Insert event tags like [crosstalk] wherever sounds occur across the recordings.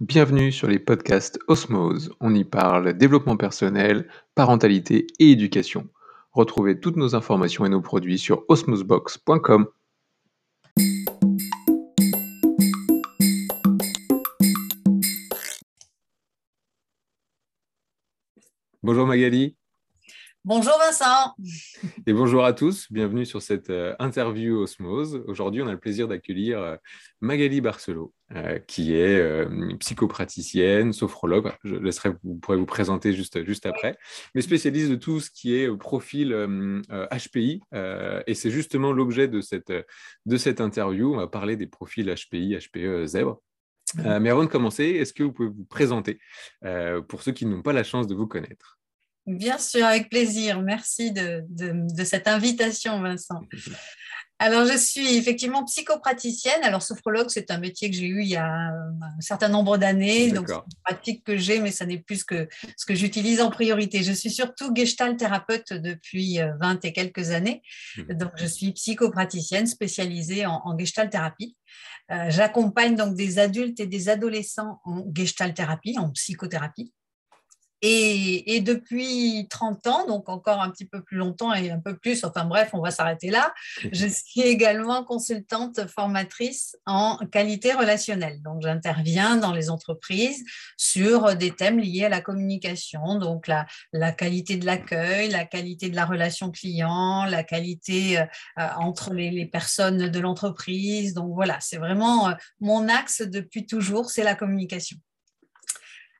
Bienvenue sur les podcasts Osmose. On y parle développement personnel, parentalité et éducation. Retrouvez toutes nos informations et nos produits sur osmosebox.com. Bonjour Magali. Bonjour Vincent. Et bonjour à tous, bienvenue sur cette euh, interview Osmose. Aujourd'hui, on a le plaisir d'accueillir euh, Magali Barcelot, euh, qui est psychopraticienne, sophrologue. Je laisserai, vous pourrez vous présenter juste, juste après, mais spécialiste de tout ce qui est profil HPI. et c'est justement l'objet de cette, de cette interview. On va parler des profils HPI, HPE, zèbre. mais avant de commencer, est-ce que vous pouvez vous présenter pour ceux qui n'ont pas la chance de vous connaître? Bien sûr, avec plaisir. Merci de, cette invitation, Vincent. Alors, je suis effectivement psychopraticienne. Alors, sophrologue, c'est un métier que j'ai eu il y a un certain nombre d'années. Donc, c'est une pratique que j'ai, mais ça n'est plus que ce que j'utilise en priorité. Je suis surtout gestalt thérapeute depuis 20 euh, et quelques années. Mmh. Donc, je suis psychopraticienne spécialisée en, en gestalt thérapie. Euh, j'accompagne donc des adultes et des adolescents en gestalt thérapie, en psychothérapie. Et, depuis 30 ans, donc encore un petit peu plus longtemps et un peu plus, enfin bref, on va s'arrêter là, je suis également consultante formatrice en qualité relationnelle. Donc j'interviens dans les entreprises sur des thèmes liés à la communication, donc la, la qualité de l'accueil, la qualité de la relation client, la qualité euh, entre les, les, personnes de l'entreprise. Donc voilà, c'est vraiment euh, mon axe depuis toujours, c'est la communication.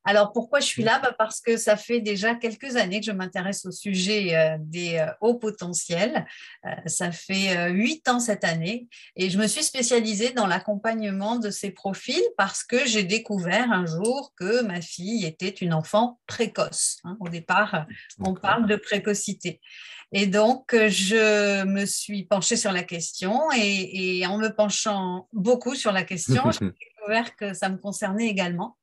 Alors pourquoi je suis là? Bah, Parce que ça fait déjà quelques années que je m'intéresse au sujet euh, des euh, hauts potentiels. Euh, ça fait huit ans cette année et je me suis spécialisée dans l'accompagnement de ces profils parce que j'ai découvert un jour que ma fille était une enfant précoce. Hein. Au départ, on parle de précocité. Et donc, je me suis penchée sur la question et, et en me penchant beaucoup sur la question, j'ai [laughs] découvert que ça me concernait également.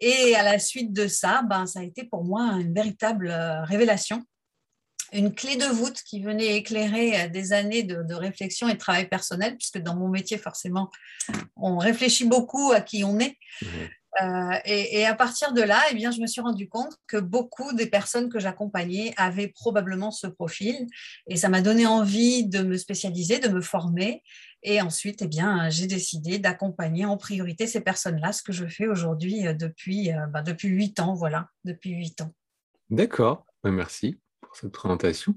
Et à la suite de ça, ben, ça a été pour moi une véritable euh, révélation, une clé de voûte qui venait éclairer euh, des années de, réflexion et de travail personnel, puisque dans mon métier, forcément, on réfléchit beaucoup à qui on est. Euh, et, à partir de là, eh bien, je me suis rendu compte que beaucoup des personnes que j'accompagnais avaient probablement ce profil. Et ça m'a donné envie de me spécialiser, de me former. Et ensuite, eh bien, j'ai décidé d'accompagner en priorité ces personnes-là, ce que je fais aujourd'hui euh, depuis, euh, bah, depuis 8 ans. Voilà, depuis 8 ans. D'accord, bah, merci pour cette présentation.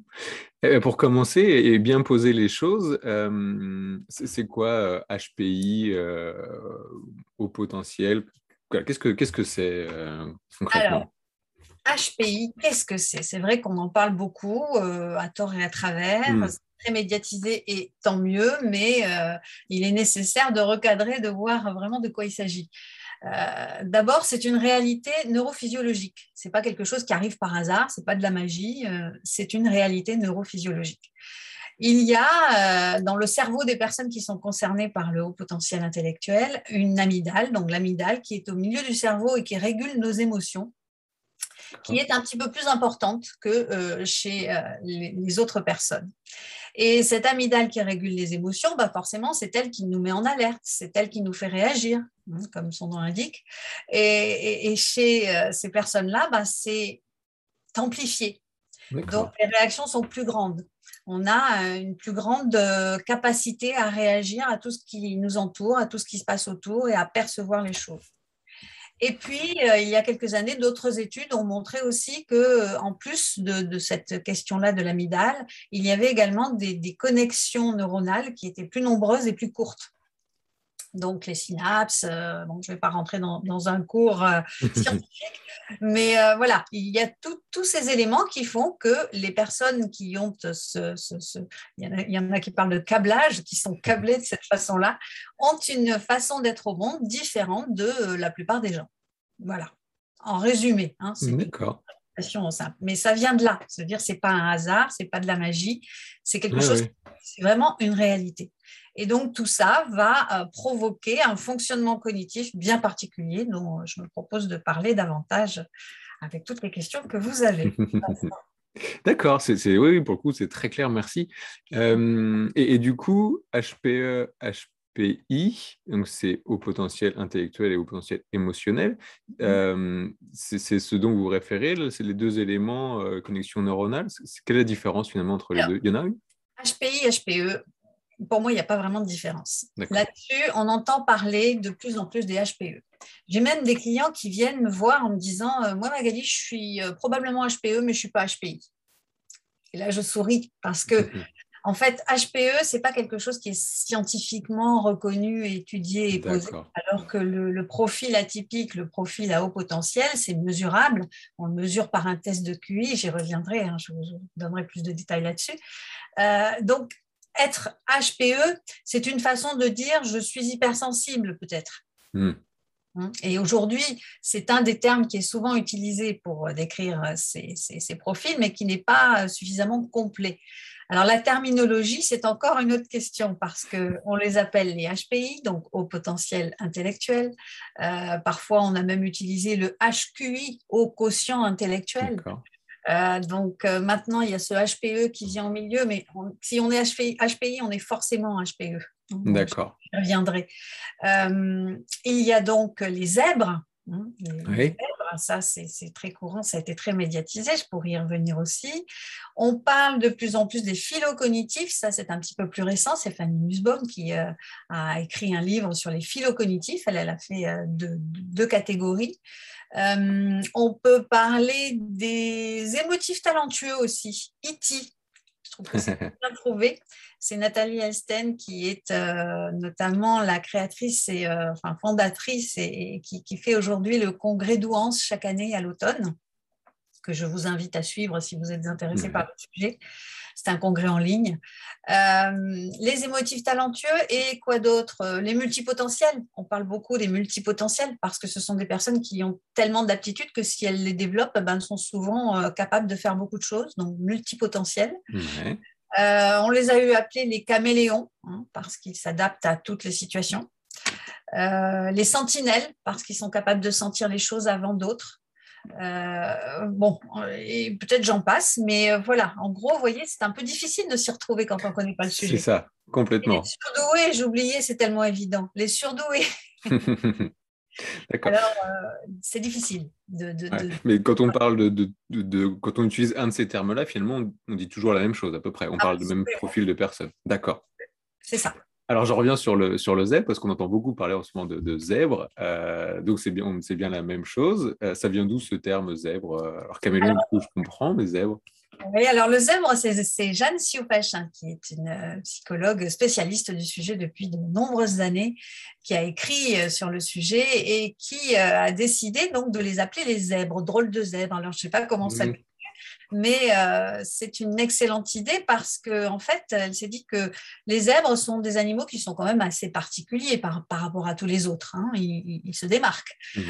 pour commencer et bien poser les choses, c'est quoi HPI au potentiel? Qu'est-ce que qu'est-ce que c'est euh, concrètement? Alors, HPI, qu'est-ce que c'est? C'est vrai qu'on en parle beaucoup, euh, à tort et à travers. Hmm. Très médiatisé et tant mieux, mais euh, il est nécessaire de recadrer, de voir vraiment de quoi il s'agit. D'abord, c'est une réalité neurophysiologique. C'est pas quelque chose qui arrive par hasard. C'est pas de la magie. c'est une réalité neurophysiologique. Il y a euh, dans le cerveau des personnes qui sont concernées par le haut potentiel intellectuel une amygdale, donc l'amygdale qui est au milieu du cerveau et qui régule nos émotions, qui est un petit peu plus importante que euh, chez euh, les, autres personnes. Et cette amygdale qui régule les émotions, bah forcément, c'est elle qui nous met en alerte, c'est elle qui nous fait réagir, hein, comme son nom l'indique. Et, chez ces personnes-là, bah, c'est amplifié. Donc les réactions sont plus grandes on a euh, une plus grande euh, capacité à réagir à tout ce qui nous entoure, à tout ce qui se passe autour et à percevoir les choses. Et puis, euh, il y a quelques années, d'autres études ont montré aussi que, en plus de, cette question-là de l'amygdale, il y avait également des, connexions neuronales qui étaient plus nombreuses et plus courtes donc les synapses. Euh, je ne vais pas rentrer dans, un cours euh, [laughs] scientifique, mais euh, voilà, il y a tous ces éléments qui font que les personnes qui ont ce, il, y en a, qui parlent de câblage, qui sont câblés de cette façon-là, ont une façon d'être au monde différente de la plupart des gens. Voilà, en résumé. Hein, D'accord. Mais ça vient de là. C'est-à-dire, c'est pas un hasard, c'est pas de la magie, c'est quelque chose, c'est vraiment une réalité. Et donc, tout ça va euh, provoquer un fonctionnement cognitif bien particulier dont je me propose de parler davantage avec toutes les questions que vous avez. [laughs] D'accord, c'est, oui, pour le coup, c'est très clair, merci. Euh, et, du coup, HPE, HPI, donc c'est haut potentiel intellectuel et haut potentiel émotionnel. Mmh. c'est ce dont vous vous référez, c'est les deux éléments, connexion neuronale. Quelle est la différence finalement entre les deux? Il y en a une? HPI, HPE, pour moi, il n'y a pas vraiment de différence. Là-dessus, on entend parler de plus en plus des HPE. J'ai même des clients qui viennent me voir en me disant Moi, Magali, je suis probablement HPE, mais je ne suis pas HPI. Et là, je souris parce que En fait, HPE, ce n'est pas quelque chose qui est scientifiquement reconnu, étudié et posé, alors que le, profil atypique, le profil à haut potentiel, c'est mesurable. On le mesure par un test de QI, j'y reviendrai, hein, je vous donnerai plus de détails là-dessus. Euh, donc, être HPE, c'est une façon de dire je suis hypersensible peut-être. Hmm. Hein, et aujourd'hui, c'est un des termes qui est souvent utilisé pour décrire ces, ces profils, mais qui n'est pas suffisamment complet. Alors la terminologie, c'est encore une autre question parce qu'on les appelle les HPI, donc au potentiel intellectuel. Euh, parfois, on a même utilisé le HQI, au quotient intellectuel. Euh, donc euh, maintenant, il y a ce HPE qui vient au milieu, mais si on est HPI, on est forcément HPE. D'accord. Je reviendrai. il y a donc les zèbres. Hein, oui ça c'est très courant, ça a été très médiatisé, je pourrais y revenir aussi. On parle de plus en plus des phylocognitifs, ça c'est un petit peu plus récent, c'est Fanny Nussbaum qui euh, a écrit un livre sur les phylocognitifs, elle, elle a fait euh, deux, catégories. Euh, on peut parler des émotifs talentueux aussi, E.T., je trouve que c'est [laughs] bien trouvé. C'est Nathalie Elsten qui est euh, notamment la créatrice et euh, enfin, fondatrice et, qui, fait aujourd'hui le congrès d'Ouance chaque année à l'automne, que je vous invite à suivre si vous êtes intéressé par le sujet. C'est un congrès en ligne. Euh, les émotifs talentueux et quoi d'autre? Les multipotentiels. On parle beaucoup des multipotentiels parce que ce sont des personnes qui ont tellement d'aptitudes que si elles les développent, ben, sont souvent capables de faire beaucoup de choses. Donc multipotentiels. Euh, on les a eu appelés les caméléons hein, parce qu'ils s'adaptent à toutes les situations. Euh, les sentinelles parce qu'ils sont capables de sentir les choses avant d'autres. Euh, bon, et peut-être j'en passe, mais voilà, en gros, vous voyez, c'est un peu difficile de s'y retrouver quand on ne connaît pas le sujet. C'est ça, complètement. les surdoués, j'oubliais, c'est tellement évident. Les surdoués. [laughs] Alors, euh, c'est difficile. De, Mais quand on parle de, Quand on utilise un de ces termes-là, finalement, on, dit toujours la même chose à peu près. On parle du même profil de personne. D'accord. C'est ça. Alors, je reviens sur le, sur le zèbre, parce qu'on entend beaucoup parler en ce moment de, zèbre. Euh, donc, c'est bien, bien la même chose. Euh, ça vient d'où ce terme zèbre Alors, caméléon, coup, je comprends, mais zèbre oui, alors le zèbre, c'est Jeanne Siopech, hein, qui est une euh, psychologue spécialiste du sujet depuis de nombreuses années, qui a écrit euh, sur le sujet et qui euh, a décidé donc de les appeler les zèbres, drôles de zèbres. Alors je ne sais pas comment ça mais c'est une excellente idée parce qu'en en fait, elle s'est dit que les zèbres sont des animaux qui sont quand même assez particuliers par, par rapport à tous les autres. Hein. Ils, se démarquent. Mmh.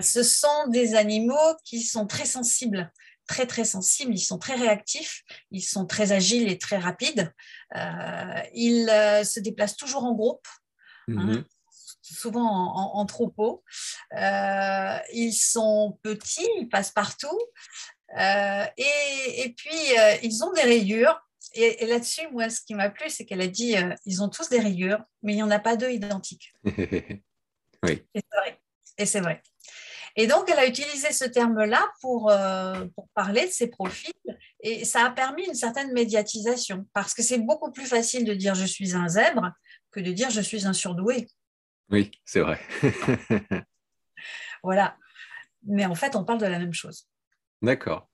ce sont des animaux qui sont très sensibles très très sensibles, ils sont très réactifs, ils sont très agiles et très rapides. Euh, ils euh, se déplacent toujours en groupe, hein, mhm. souvent en, troupeau. Euh, ils sont petits, ils passent partout. Et, puis, ils ont des rayures. Et, là-dessus, moi, ce qui m'a plu, c'est qu'elle a dit, ils ont tous des rayures, mais il n'y en a pas deux identiques. [laughs] oui. Et c'est vrai. Et donc, elle a utilisé ce terme-là pour, euh, pour parler de ses profils et ça a permis une certaine médiatisation parce que c'est beaucoup plus facile de dire je suis un zèbre que de dire je suis un surdoué. Oui, c'est vrai. [laughs] voilà. Mais en fait, on parle de la même chose. D'accord.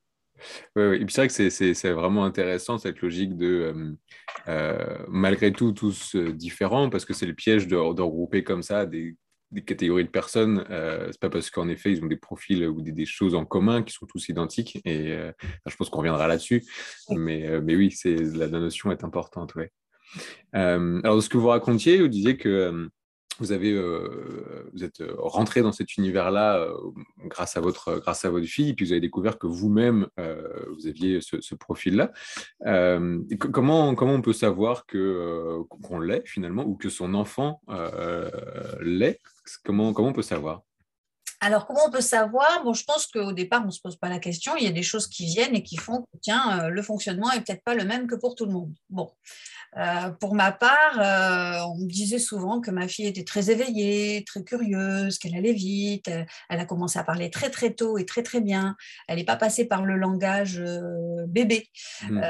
Et puis c'est vrai que c'est vraiment intéressant cette logique de, euh, euh, malgré tout, tous différents, parce que c'est le piège de, de, regrouper comme ça des des catégories de personnes, euh, c'est pas parce qu'en effet ils ont des profils ou des, choses en commun qui sont tous identiques. Et euh, je pense qu'on reviendra là-dessus. Mais, euh, mais oui, c'est la, notion est importante. Ouais. alors, ce que vous racontiez, vous disiez que vous avez, euh, vous êtes rentré dans cet univers-là euh, grâce à votre, grâce à votre fille, puis vous avez découvert que vous-même euh, vous aviez ce, profil-là. comment, comment on peut savoir que qu'on l'est finalement ou que son enfant l'est? Comment, comment on peut savoir? Alors, comment on peut savoir? Bon, je pense qu'au départ, on ne se pose pas la question. Il y a des choses qui viennent et qui font que, tiens, le fonctionnement est peut-être pas le même que pour tout le monde. Bon, Euh, pour ma part, euh, on me disait souvent que ma fille était très éveillée, très curieuse, qu'elle allait vite. Elle a commencé à parler très très tôt et très très bien. Elle n'est pas passée par le langage bébé. Mmh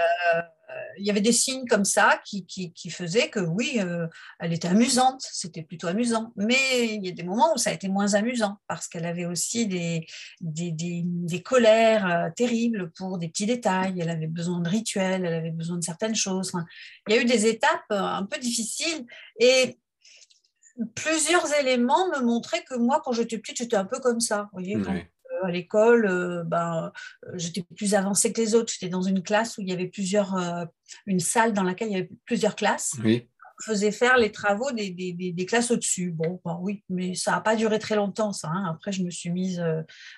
il y avait des signes comme ça qui, qui, faisaient que oui, euh, elle était amusante, c'était plutôt amusant. Mais il y a des moments où ça a été moins amusant parce qu'elle avait aussi des, des, des, colères euh, terribles pour des petits détails. Elle avait besoin de rituels, elle avait besoin de certaines choses. il y a eu des étapes euh, un peu difficiles et plusieurs éléments me montraient que moi, quand j'étais petite, j'étais un peu comme ça. Vous voyez, à l'école, euh, ben, euh, j'étais plus avancée que les autres. J'étais dans une classe où il y avait plusieurs, euh, une salle dans laquelle il y avait plusieurs classes. Oui. On faisait faire les travaux des, des, des, classes au-dessus. Bon, ben oui, mais ça n'a pas duré très longtemps, ça. Hein. Après, je me suis mise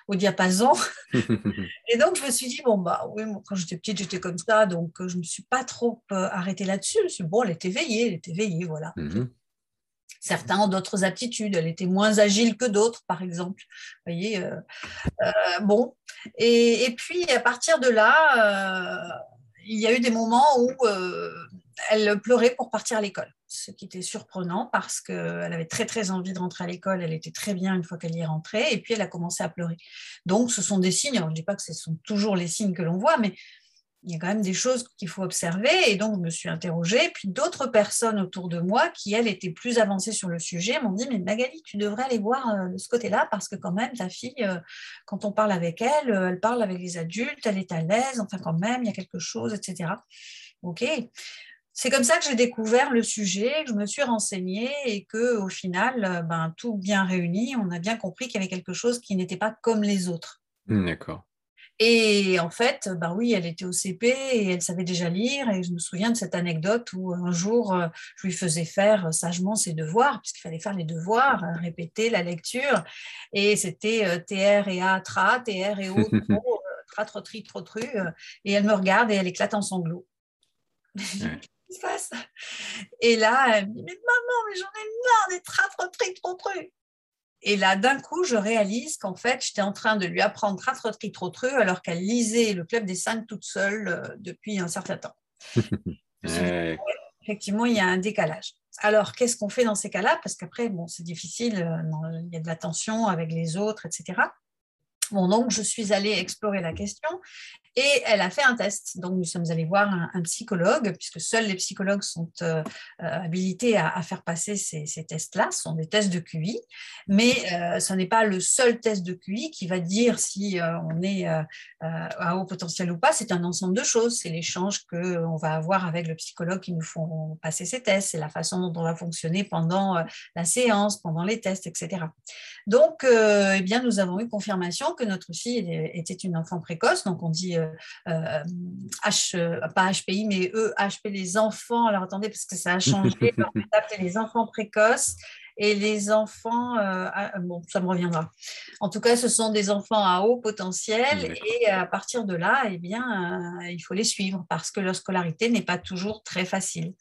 au diapason. [laughs] et donc, je me suis dit, bon, bah oui, quand j'étais petite, j'étais comme ça. Donc, je ne me suis pas trop arrêtée là-dessus. Je me suis dit, bon, elle était veillée, elle était veillée, voilà. Mhm. Certains ont d'autres aptitudes. Elle était moins agile que d'autres, par exemple. Voyez, euh, euh, bon. Et, puis, à partir de là, euh, il y a eu des moments où elle pleurait pour partir à l'école, ce qui était surprenant parce qu'elle avait très très envie de rentrer à l'école, elle était très bien une fois qu'elle y est rentrée, et puis elle a commencé à pleurer. Donc ce sont des signes, je ne dis pas que ce sont toujours les signes que l'on voit, mais il y a quand même des choses qu'il faut observer. Et donc, je me suis interrogée. Puis d'autres personnes autour de moi qui, elles, étaient plus avancées sur le sujet, m'ont dit, mais Magali, tu devrais aller voir euh, de ce côté-là parce que quand même, ta fille, euh, quand on parle avec elle, euh, elle parle avec les adultes, elle est à l'aise, enfin quand même, il y a quelque chose, etc. OK. C'est comme ça que j'ai découvert le sujet, que je me suis renseignée et que au final, ben, tout bien réuni, on a bien compris qu'il y avait quelque chose qui n'était pas comme les autres. D'accord. Et en fait, bah oui, elle était au CP et elle savait déjà lire. Et je me souviens de cette anecdote où un jour, euh, je lui faisais faire euh, sagement ses devoirs, puisqu'il fallait faire les devoirs, euh, répéter la lecture. Et c'était TR et A, tra, TR et O, [laughs] tro, tra, tro, tri, tro, tru. Et elle me regarde et elle éclate en sanglots. [laughs] Qu'est-ce qui se passe? Et là, elle me dit Mais maman, mais j'en ai marre des tra, tro, tri, tro, tru. Et là, d'un coup, je réalise qu'en fait, j'étais en train de lui apprendre Tratrotri Trotreux alors qu'elle lisait le Club des Cinq toute seule euh, depuis un certain temps. [laughs] Effectivement, il y a un décalage. Alors, qu'est-ce qu'on fait dans ces cas-là? Parce qu'après, bon, c'est difficile, euh, il y a de la tension avec les autres, etc. Bon, donc, je suis allée explorer la question et elle a fait un test. Donc, nous sommes allés voir un, psychologue, puisque seuls les psychologues sont euh, euh, habilités à, faire passer ces, tests-là. Ce sont des tests de QI, mais euh, ce n'est pas le seul test de QI qui va dire si on est à haut potentiel ou pas. C'est un ensemble de choses. C'est l'échange qu'on va avoir avec le psychologue qui nous font passer ces tests. C'est la façon dont on va fonctionner pendant la séance, pendant les tests, etc. Donc, eh bien, nous avons eu confirmation que notre fille était une enfant précoce. Donc, on dit H, euh, pas HPI, mais EHP, les enfants. Alors attendez, parce que ça a changé. [laughs] on appelé les enfants précoces et les enfants, euh, bon, ça me reviendra. En tout cas, ce sont des enfants à haut potentiel et à partir de là, eh bien, il faut les suivre parce que leur scolarité n'est pas toujours très facile.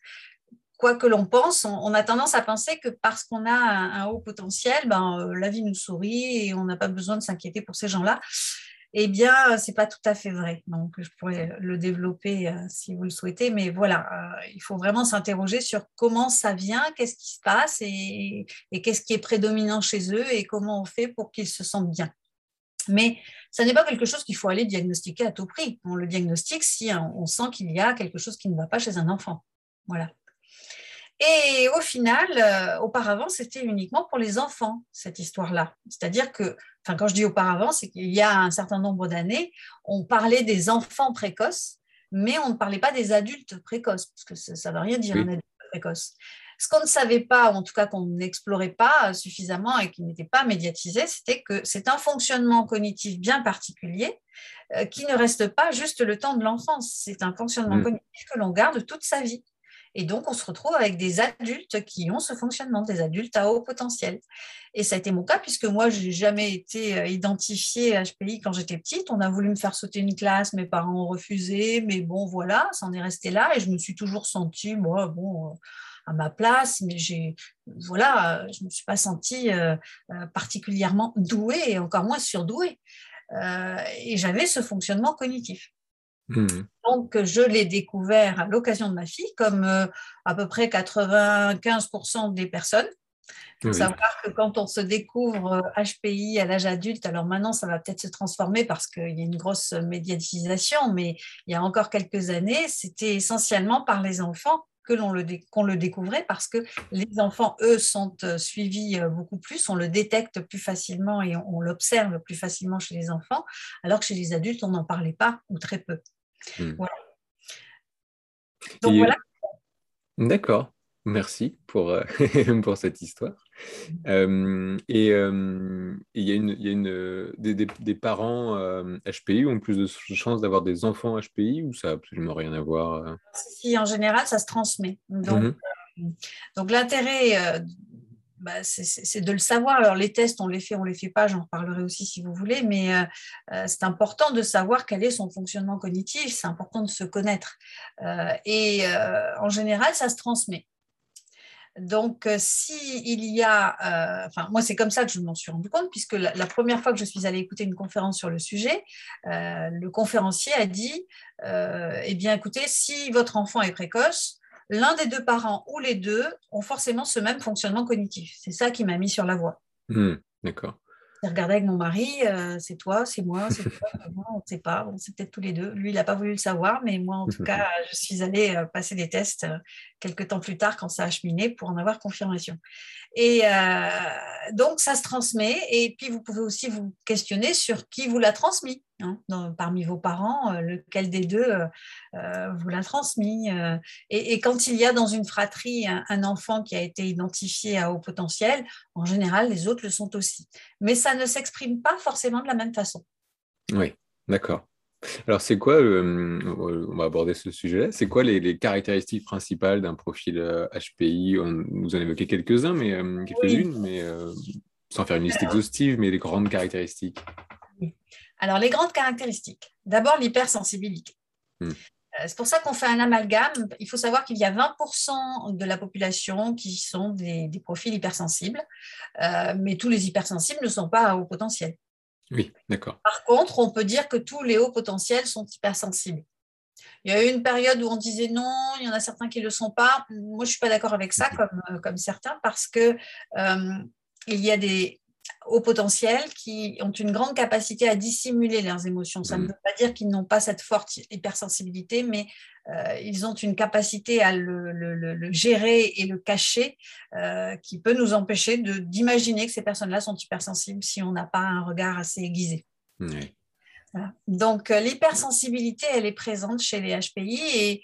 Quoi que l'on pense, on, a tendance à penser que parce qu'on a un, haut potentiel, ben, la vie nous sourit et on n'a pas besoin de s'inquiéter pour ces gens-là eh bien, ce n'est pas tout à fait vrai. Donc, je pourrais le développer euh, si vous le souhaitez. Mais voilà, euh, il faut vraiment s'interroger sur comment ça vient, qu'est-ce qui se passe et, qu'est-ce qui est prédominant chez eux et comment on fait pour qu'ils se sentent bien. Mais ça n'est pas quelque chose qu'il faut aller diagnostiquer à tout prix. On le diagnostique si on sent qu'il y a quelque chose qui ne va pas chez un enfant. Voilà. Et au final, euh, auparavant, c'était uniquement pour les enfants, cette histoire-là. C'est-à-dire que, enfin, quand je dis auparavant, c'est qu'il y a un certain nombre d'années, on parlait des enfants précoces, mais on ne parlait pas des adultes précoces, parce que ça ne veut rien dire un adulte précoce. Ce qu'on ne savait pas, ou en tout cas qu'on n'explorait pas suffisamment et qui n'était pas médiatisé, c'était que c'est un fonctionnement cognitif bien particulier euh, qui ne reste pas juste le temps de l'enfance. C'est un fonctionnement mmh. cognitif que l'on garde toute sa vie. Et donc, on se retrouve avec des adultes qui ont ce fonctionnement, des adultes à haut potentiel. Et ça a été mon cas, puisque moi, je n'ai jamais été euh, identifiée HPI quand j'étais petite. On a voulu me faire sauter une classe, mes parents ont refusé, mais bon, voilà, ça en est resté là. Et je me suis toujours sentie, moi, bon, euh, à ma place, mais voilà, je ne me suis pas sentie euh, particulièrement douée, et encore moins surdouée. et j'avais ce fonctionnement cognitif. Mmh. Donc, je l'ai découvert à l'occasion de ma fille, comme à peu près 95% des personnes. Il faut savoir que quand on se découvre HPI à l'âge adulte, alors maintenant ça va peut-être se transformer parce qu'il y a une grosse médiatisation, mais il y a encore quelques années, c'était essentiellement par les enfants que l'on le, qu'on le découvrait parce que les enfants, eux, sont suivis beaucoup plus, on le détecte plus facilement et on, l'observe plus facilement chez les enfants, alors que chez les adultes, on n'en parlait pas ou très peu. Hmm. Voilà. Donc voilà. D'accord. Merci pour, euh, [laughs] pour cette histoire. Euh, et euh, il y a, une, y a une, des, des, parents HPI ont plus de chances d'avoir des enfants HPI ou ça n'a absolument rien à voir Si, en général, ça se transmet. Donc, mmh donc l'intérêt bah, c'est de le savoir. Alors, les tests, on les fait, on les fait pas, j'en reparlerai aussi si vous voulez, mais euh, euh, c'est important de savoir quel est son fonctionnement cognitif, c'est important de se connaître. Euh, et en général, ça se transmet. Donc, si y a, enfin, moi, c'est comme ça que je m'en suis rendu compte, puisque la, première fois que je suis allée écouter une conférence sur le sujet, le conférencier a dit, eh bien, écoutez, si votre enfant est précoce, l'un des deux parents ou les deux ont forcément ce même fonctionnement cognitif. C'est ça qui m'a mis sur la voie. Hmm, d'accord. J'ai regardé avec mon mari, euh, c'est toi, c'est moi, c'est toi, moi, on ne sait pas, sait peut-être tous les deux. Lui, il n'a pas voulu le savoir, mais moi, en tout [laughs] cas, je suis allée euh, passer des tests euh, quelques temps plus tard quand ça a cheminé pour en avoir confirmation. Et donc, ça se transmet, et puis vous pouvez aussi vous questionner sur qui vous l'a transmis. Hein, parmi vos parents, euh, lequel des deux euh, euh, vous l'a transmis. Et, quand il y a dans une fratrie un, enfant qui a été identifié à haut potentiel, en général, les autres le sont aussi. Mais ça ne s'exprime pas forcément de la même façon. Oui, d'accord. Alors, c'est quoi, on va aborder ce sujet-là, c'est quoi les, caractéristiques principales d'un profil HPI On nous en évoqué quelques-uns, mais quelques-unes, mais sans faire une liste exhaustive, mais les grandes caractéristiques. Alors, les grandes caractéristiques. D'abord, l'hypersensibilité. Hmm. Euh, c'est pour ça qu'on fait un amalgame. Il faut savoir qu'il y a 20% de la population qui sont des, profils hypersensibles, euh, mais tous les hypersensibles ne sont pas à haut potentiel. Oui, d'accord. Par contre, on peut dire que tous les hauts potentiels sont hypersensibles. Il y a eu une période où on disait non, il y en a certains qui ne le sont pas. Moi, je ne suis pas d'accord avec ça, comme, euh, comme certains, parce que il y a des, au potentiel qui ont une grande capacité à dissimuler leurs émotions. Ça ne mm. veut pas dire qu'ils n'ont pas cette forte hypersensibilité, mais euh, ils ont une capacité à le, gérer et le cacher euh, qui peut nous empêcher d'imaginer que ces personnes-là sont hypersensibles si on n'a pas un regard assez aiguisé. Donc, euh, l'hypersensibilité, elle est présente chez les HPI et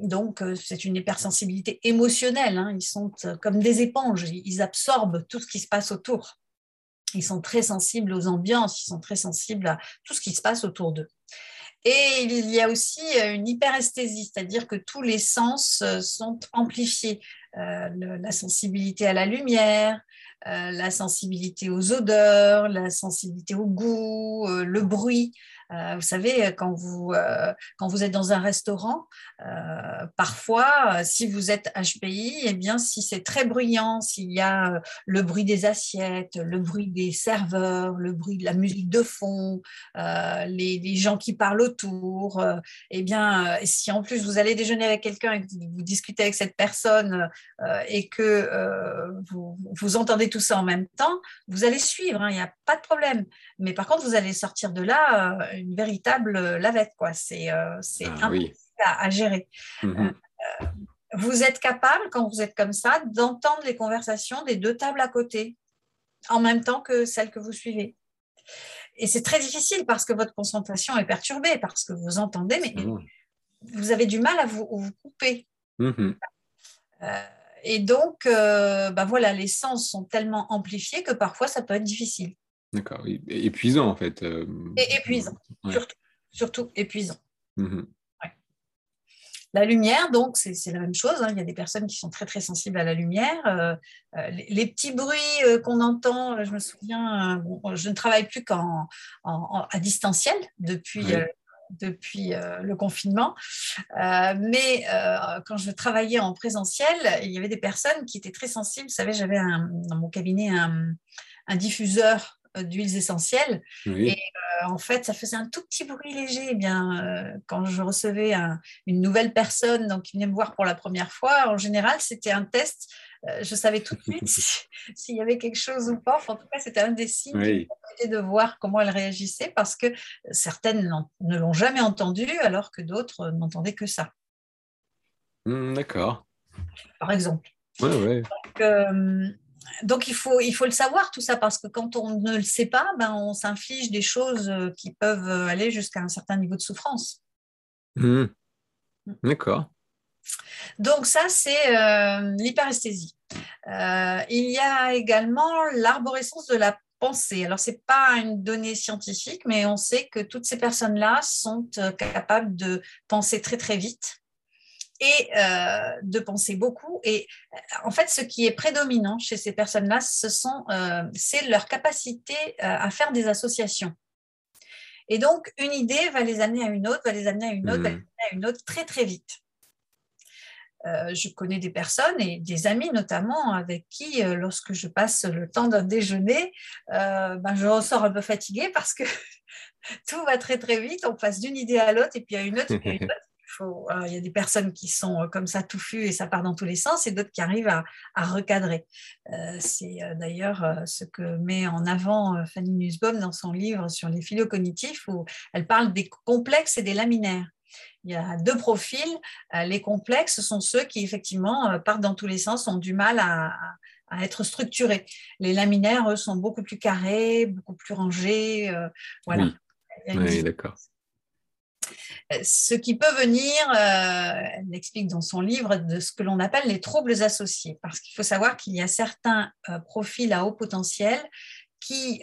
donc c'est une hypersensibilité émotionnelle. Hein. Ils sont comme des éponges, ils absorbent tout ce qui se passe autour. Ils sont très sensibles aux ambiances, ils sont très sensibles à tout ce qui se passe autour d'eux. Et il y a aussi euh, une hyperesthésie, c'est-à-dire que tous les sens euh, sont amplifiés. Euh, la sensibilité à la lumière, la sensibilité aux odeurs, la sensibilité au goût, le bruit. Euh, vous savez, quand vous, euh, quand vous êtes dans un restaurant, euh, parfois, si vous êtes HPI, eh bien, si c'est très bruyant, s'il y a le bruit des assiettes, le bruit des serveurs, le bruit de la musique de fond, les, gens qui parlent autour, eh bien, si en plus vous allez déjeuner avec quelqu'un et que vous discutez avec cette personne et que vous, vous, entendez tout ça en même temps, vous allez suivre, hein, il n'y a pas de problème. Mais par contre, vous allez sortir de là une véritable euh, lavette. quoi. C'est euh, ah, impossible à, gérer. Mhm. Euh, vous êtes capable, quand vous êtes comme ça, d'entendre les conversations des deux tables à côté, en même temps que celles que vous suivez. Et c'est très difficile parce que votre concentration est perturbée, parce que vous entendez, mais vous avez du mal à vous, couper. Mhm. et donc, bah voilà, les sens sont tellement amplifiés que parfois ça peut être difficile. D'accord, épuisant en fait. Euh, Et épuisant, surtout, surtout, épuisant. Mmh la lumière, donc, c'est la même chose. Hein. Il y a des personnes qui sont très, très sensibles à la lumière. Euh, euh, les, petits bruits qu'on entend, je me souviens, je ne travaille plus qu'en à distanciel depuis, depuis le confinement. mais quand je travaillais en présentiel, il y avait des personnes qui étaient très sensibles. Vous savez, j'avais dans mon cabinet un, un diffuseur d'huiles essentielles. Et en fait, ça faisait un tout petit bruit léger. Eh bien, quand je recevais une nouvelle personne donc, qui venait me voir pour la première fois, en général, c'était un test je savais tout de suite [laughs] s'il y avait quelque chose ou pas. en tout cas, c'était un des signes qui de voir comment elle réagissait parce que certaines ne l'ont jamais entendu alors que d'autres n'entendaient que ça. Mmh, d'accord. Par exemple. Ouais, ouais. Donc, donc il, faut, il faut le savoir tout ça parce que quand on ne le sait pas, ben, on s'inflige des choses euh, qui peuvent aller jusqu'à un certain niveau de souffrance. Mmh. Mmh. D'accord. Donc ça, c'est euh, l'hyperesthésie. Euh, il y a également l'arborescence de la pensée. Alors, ce n'est pas une donnée scientifique, mais on sait que toutes ces personnes-là sont capables de penser très, très vite et euh, de penser beaucoup. Et euh, en fait, ce qui est prédominant chez ces personnes-là, ce sont, euh, c'est leur capacité à faire des associations. Et donc, une idée va les amener à une autre, va les amener à une autre, va les hmm. amener à une autre très, très vite. je connais des personnes et des amis notamment avec qui, lorsque je passe le temps d'un déjeuner, ben, je ressors un peu fatiguée parce que [laughs] tout va très très vite, on passe d'une idée à l'autre et puis à une autre, et puis à une autre [laughs] il y a des personnes qui sont euh, comme ça touffues et ça part dans tous les sens, et d'autres qui arrivent à, recadrer. Euh, c'est euh, d'ailleurs ce que met en avant Fanny Nussbaum dans son livre sur les cognitifs, où elle parle des complexes et des laminaires. Il y a deux profils. Les complexes sont ceux qui, effectivement, partent dans tous les sens, ont du mal à, être structurés. Les laminaires, eux, sont beaucoup plus carrés, beaucoup plus rangés. voilà. oui d'accord. Euh, ce qui peut venir, euh, elle l'explique dans son livre, de ce que l'on appelle les troubles associés, parce qu'il faut savoir qu'il y a certains euh, profils à haut potentiel qui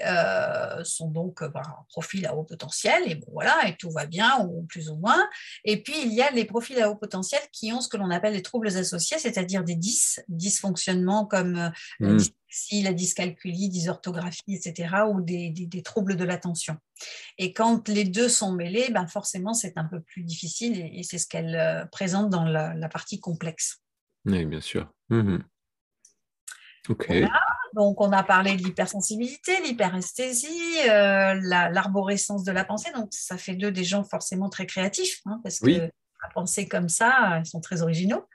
sont donc ben, un profil à haut potentiel, et bon, voilà, et tout va bien, ou plus ou moins. Et puis, il y a les profils à haut potentiel qui ont ce que l'on appelle les troubles associés, c'est-à-dire des dysfonctionnements comme mmh la dyscalculie, dysorthographie, etc., ou des, troubles de l'attention. Et quand les deux sont mêlés, ben forcément, c'est un peu plus difficile et, c'est ce qu'elle euh, présente dans la, partie complexe. Oui, bien sûr. Mmh ok. Donc, on a parlé de l'hypersensibilité, l'hyperesthésie, euh, l'arborescence de la pensée. Donc, ça fait d'eux des gens forcément très créatifs, hein, parce que à penser comme ça, ils sont très originaux.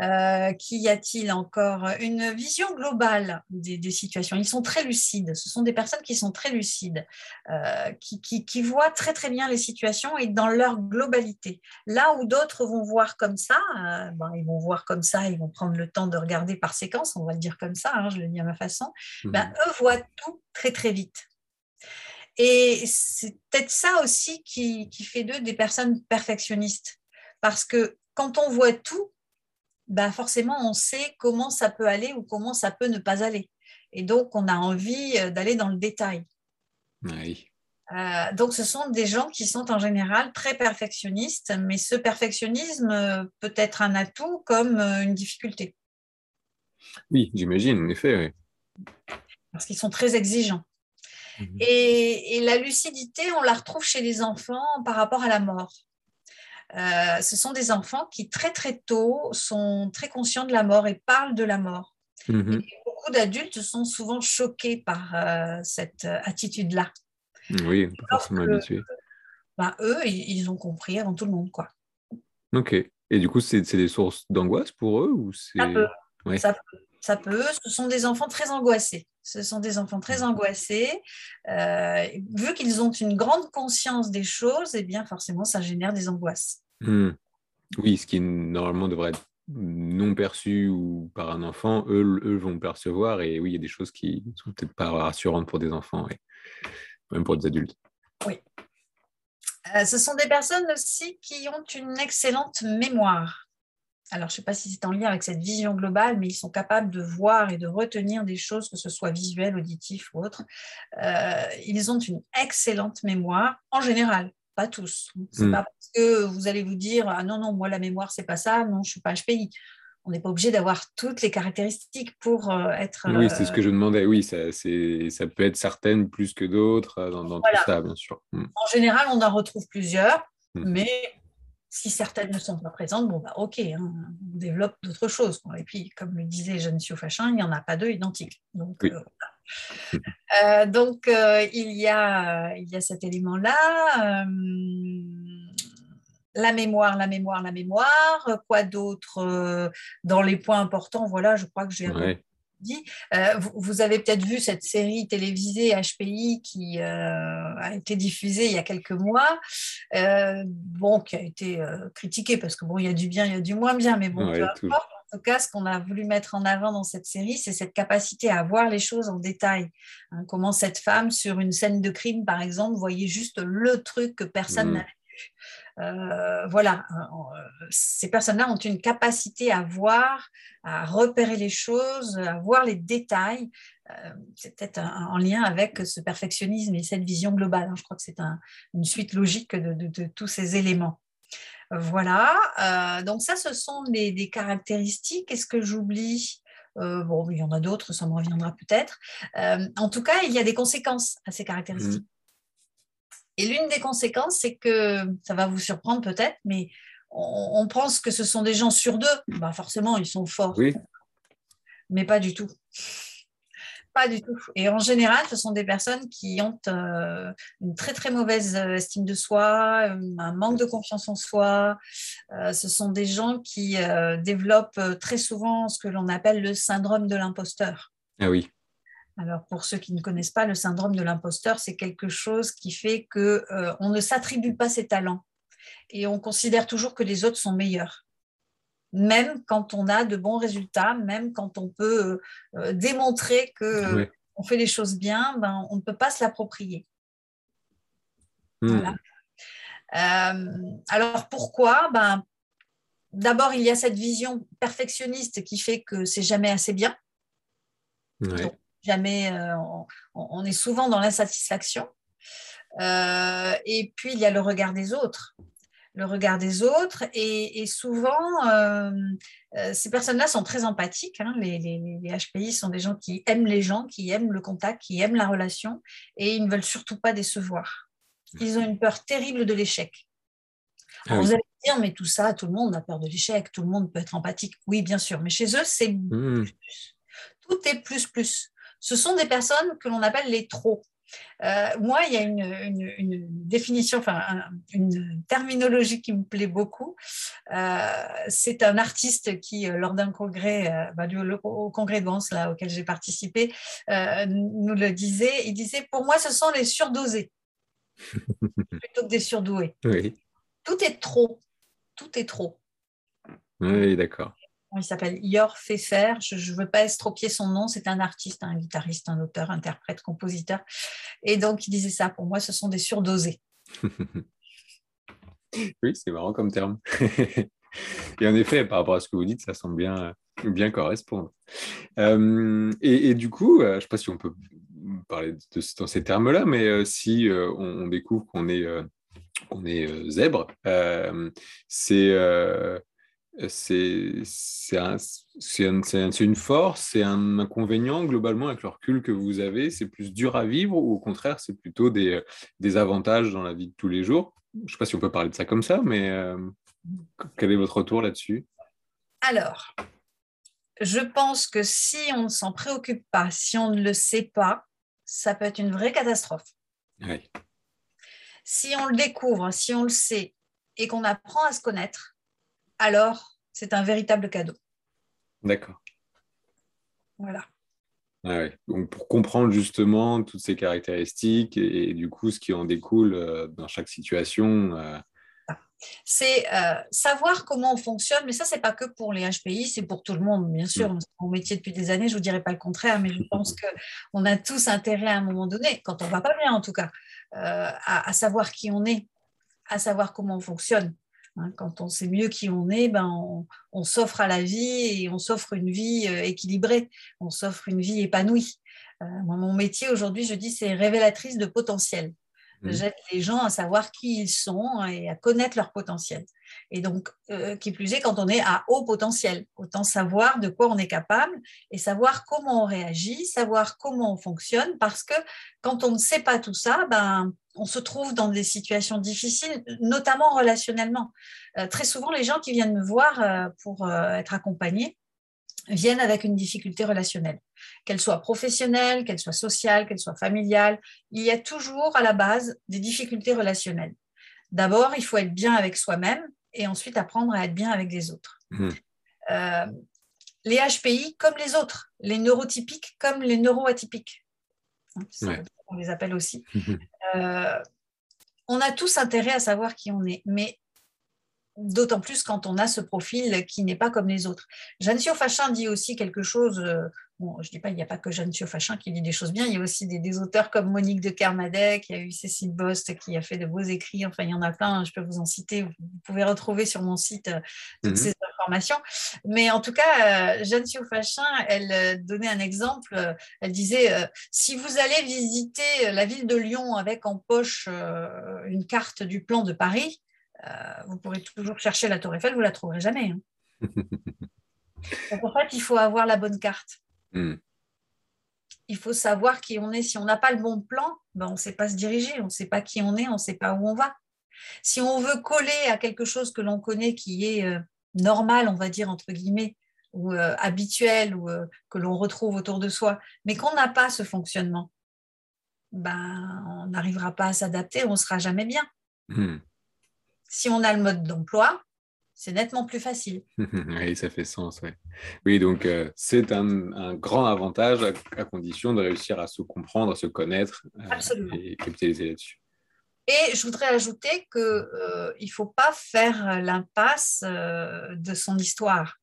Euh, Qu'y a-t-il encore? Une vision globale des, situations. Ils sont très lucides. Ce sont des personnes qui sont très lucides, euh, qui, voient très très bien les situations et dans leur globalité. Là où d'autres vont voir comme ça, euh, ben, ils vont voir comme ça, ils vont prendre le temps de regarder par séquence, on va le dire comme ça, hein, je le dis à ma façon. Ben, mmh. eux voient tout très très vite. Et c'est peut-être ça aussi qui, qui fait d'eux des personnes perfectionnistes. Parce que quand on voit tout, bah, forcément, on sait comment ça peut aller ou comment ça peut ne pas aller. Et donc, on a envie euh, d'aller dans le détail. Euh, donc, ce sont des gens qui sont en général très perfectionnistes, mais ce perfectionnisme euh, peut être un atout comme une difficulté. Oui, j'imagine, en effet. Parce qu'ils sont très exigeants. Mhm. et, la lucidité, on la retrouve chez les enfants par rapport à la mort. Euh, ce sont des enfants qui très très tôt sont très conscients de la mort et parlent de la mort. Mhm. beaucoup d'adultes sont souvent choqués par euh, cette attitude-là. Oui, pas forcément habitués. Ben, eux, ils, ont compris avant tout le monde. quoi. Ok. Et du coup, c'est des sources d'angoisse pour eux ou ça peut. ça peut. Ça peut. Ce sont des enfants très angoissés. Ce sont des enfants très angoissés. Euh, vu qu'ils ont une grande conscience des choses, et eh bien forcément, ça génère des angoisses. Hmm. Oui, ce qui normalement devrait être non perçu ou par un enfant, eux, eux vont percevoir. Et oui, il y a des choses qui ne sont peut-être pas rassurantes pour des enfants, et même pour des adultes. Oui. Euh, ce sont des personnes aussi qui ont une excellente mémoire alors je ne sais pas si c'est en lien avec cette vision globale, mais ils sont capables de voir et de retenir des choses, que ce soit visuel, auditif ou autre. Euh, ils ont une excellente mémoire, en général, pas tous. C'est n'est hmm. pas parce que vous allez vous dire ah non non moi la mémoire c'est pas ça, non je suis pas HPI. On n'est pas obligé d'avoir toutes les caractéristiques pour euh, être. Oui, c'est ce que je demandais. Oui, ça, ça peut être certaines plus que d'autres euh, dans, tout ça, bien sûr. Hmm. En général, on en retrouve plusieurs, hmm. mais si certaines ne sont pas présentes, bon, bah, ok, hein, on développe d'autres choses. Et puis, comme le disait Jeanne Fachin, il n'y en a pas deux identiques. Donc, euh, donc, il, y a, il y a cet élément-là la mémoire, la mémoire, la mémoire. Quoi d'autre dans les points importants Voilà, je crois que j'ai dit. Euh, vous, avez peut-être vu cette série télévisée HPI qui euh, a été diffusée il y a quelques mois, euh, bon, qui a été critiquée parce que bon, il y a du bien, il y a du moins bien, mais bon, En tout cas, ce qu'on a voulu mettre en avant dans cette série, c'est cette capacité à voir les choses en détail. Hein, comment cette femme, sur une scène de crime, par exemple, voyait juste le truc que personne mmh. n'avait voilà, euh, ces personnes-là ont une capacité à voir, à repérer les choses, à voir les détails. Euh, c'est peut-être en lien avec ce perfectionnisme et cette vision globale. Hein. Je crois que c'est une suite logique de, tous ces éléments. Voilà, donc ça, ce sont des caractéristiques. Est-ce que j'oublie Bon, il y en a d'autres, ça me reviendra peut-être. en tout cas, il y a des conséquences à ces caractéristiques. Mmh. Et l'une des conséquences, c'est que, ça va vous surprendre peut-être, mais on, pense que ce sont des gens sur deux. Bah forcément, ils sont forts. Oui. Mais pas du tout. Pas du tout. Et en général, ce sont des personnes qui ont euh, une très très mauvaise euh, estime de soi, un manque de confiance en soi. Euh, ce sont des gens qui développent très souvent ce que l'on appelle le syndrome de l'imposteur. Ah oui. Alors, pour ceux qui ne connaissent pas, le syndrome de l'imposteur, c'est quelque chose qui fait qu'on euh, ne s'attribue pas ses talents et on considère toujours que les autres sont meilleurs. Même quand on a de bons résultats, même quand on peut euh, démontrer qu'on on fait les choses bien, ben, on ne peut pas se l'approprier. Hmm. Euh, alors pourquoi? Ben, D'abord, il y a cette vision perfectionniste qui fait que c'est jamais assez bien jamais, euh, on, est souvent dans l'insatisfaction. Euh, et puis, il y a le regard des autres. Le regard des autres. Et, souvent, euh, ces personnes-là sont très empathiques. Hein. Les, HPI sont des gens qui aiment les gens, qui aiment le contact, qui aiment la relation. Et ils ne veulent surtout pas décevoir. Ils ont une peur terrible de l'échec. Ah vous allez dire, mais tout ça, tout le monde a peur de l'échec, tout le monde peut être empathique. Oui, bien sûr, mais chez eux, c'est mmh. Tout est plus, plus ce sont des personnes que l'on appelle les trop. Euh, moi, il y a une, définition, enfin une terminologie qui me plaît beaucoup. Euh, c'est un artiste qui, euh, lors d'un congrès, bah, au congrès de Vence, là, auquel j'ai participé, nous le disait. Il disait Pour moi, ce sont les surdosés [laughs] plutôt que des surdoués. Tout est trop. Tout est trop. Oui, d'accord il s'appelle? Yor Fefer. Je ne veux pas estropier son nom. C'est un artiste, un guitariste, un auteur, interprète, compositeur. Et donc, il disait ça. Pour moi, ce sont des surdosés. [laughs] oui, c'est marrant comme terme. [laughs] et en effet, par rapport à ce que vous dites, ça semble bien, bien correspondre. Euh, et, du coup, euh, je ne sais pas si on peut parler dans ces termes-là, mais euh, si on, découvre qu'on est, on est zèbre, c'est c'est une force, c'est un inconvénient globalement avec le recul que vous avez C'est plus dur à vivre ou au contraire, c'est plutôt des, des, avantages dans la vie de tous les jours? Je ne sais pas si on peut parler de ça comme ça, mais euh, quel est votre retour là-dessus? Alors, je pense que si on ne s'en préoccupe pas, si on ne le sait pas, ça peut être une vraie catastrophe. Si on le découvre, si on le sait et qu'on apprend à se connaître, alors c'est un véritable cadeau. D'accord. Voilà. Ah Donc pour comprendre justement toutes ces caractéristiques et, du coup ce qui en découle euh, dans chaque situation. Euh, c'est euh, savoir comment on fonctionne, mais ça, c'est pas que pour les HPI, c'est pour tout le monde, bien sûr. Mm. C'est mon métier depuis des années, je ne vous dirais pas le contraire, mais je pense [laughs] qu'on a tous intérêt à un moment donné, quand on ne va pas bien en tout cas, à, savoir qui on est, à savoir comment on fonctionne. Hein, quand on sait mieux qui on est, ben on, s'offre à la vie et on s'offre une vie euh, équilibrée, on s'offre une vie épanouie. Euh, mon métier aujourd'hui, je dis, c'est révélatrice de potentiel. Mmh. J'aide les gens à savoir qui ils sont et à connaître leur potentiel. Et donc, euh, qui plus est, quand on est à haut potentiel, autant savoir de quoi on est capable et savoir comment on réagit, savoir comment on fonctionne, parce que quand on ne sait pas tout ça, ben, on se trouve dans des situations difficiles, notamment relationnellement. Euh, très souvent, les gens qui viennent me voir euh, pour être accompagnés, viennent avec une difficulté relationnelle, qu'elle soit professionnelle, qu'elle soit sociale, qu'elle soit familiale. Il y a toujours à la base des difficultés relationnelles. D'abord, il faut être bien avec soi-même et ensuite apprendre à être bien avec les autres. Mmh. Euh, les HPI comme les autres, les neurotypiques comme les neuroatypiques. Hein, on les appelle aussi. [laughs] Euh, on a tous intérêt à savoir qui on est, mais d'autant plus quand on a ce profil qui n'est pas comme les autres. Jeanne Fachin dit aussi quelque chose, euh, bon, je ne dis pas, il n'y a pas que Jeanne Fachin qui dit des choses bien, il y a aussi des, auteurs comme Monique de Kermadec, il y a eu Cécile Bost qui a fait de beaux écrits, enfin il y en a plein, je peux vous en citer, vous pouvez retrouver sur mon site euh, toutes mhm. ces informations. Mais en tout cas, euh, Jeanne Fachin, elle donnait un exemple, elle disait, si vous allez visiter la ville de Lyon avec en poche une carte du plan de Paris, vous pourrez toujours chercher la Tour Eiffel, vous ne la trouverez jamais. Hein. [laughs] en fait, il faut avoir la bonne carte. Hmm. Il faut savoir qui on est. Si on n'a pas le bon plan, ben, on ne sait pas se diriger, on ne sait pas qui on est, on ne sait pas où on va. Si on veut coller à quelque chose que l'on connaît qui est euh, normal, on va dire, entre guillemets, ou euh, habituel, ou que l'on retrouve autour de soi, mais qu'on n'a pas ce fonctionnement, ben, on n'arrivera pas à s'adapter, on ne sera jamais bien. Hmm si on a le mode d'emploi, c'est nettement plus facile. [laughs] oui, ça fait sens. Oui, donc euh, c'est un, grand avantage à, condition de réussir à se comprendre, à se connaître euh, et capitaliser là-dessus. Et je voudrais ajouter qu'il euh, ne faut pas faire l'impasse de son histoire.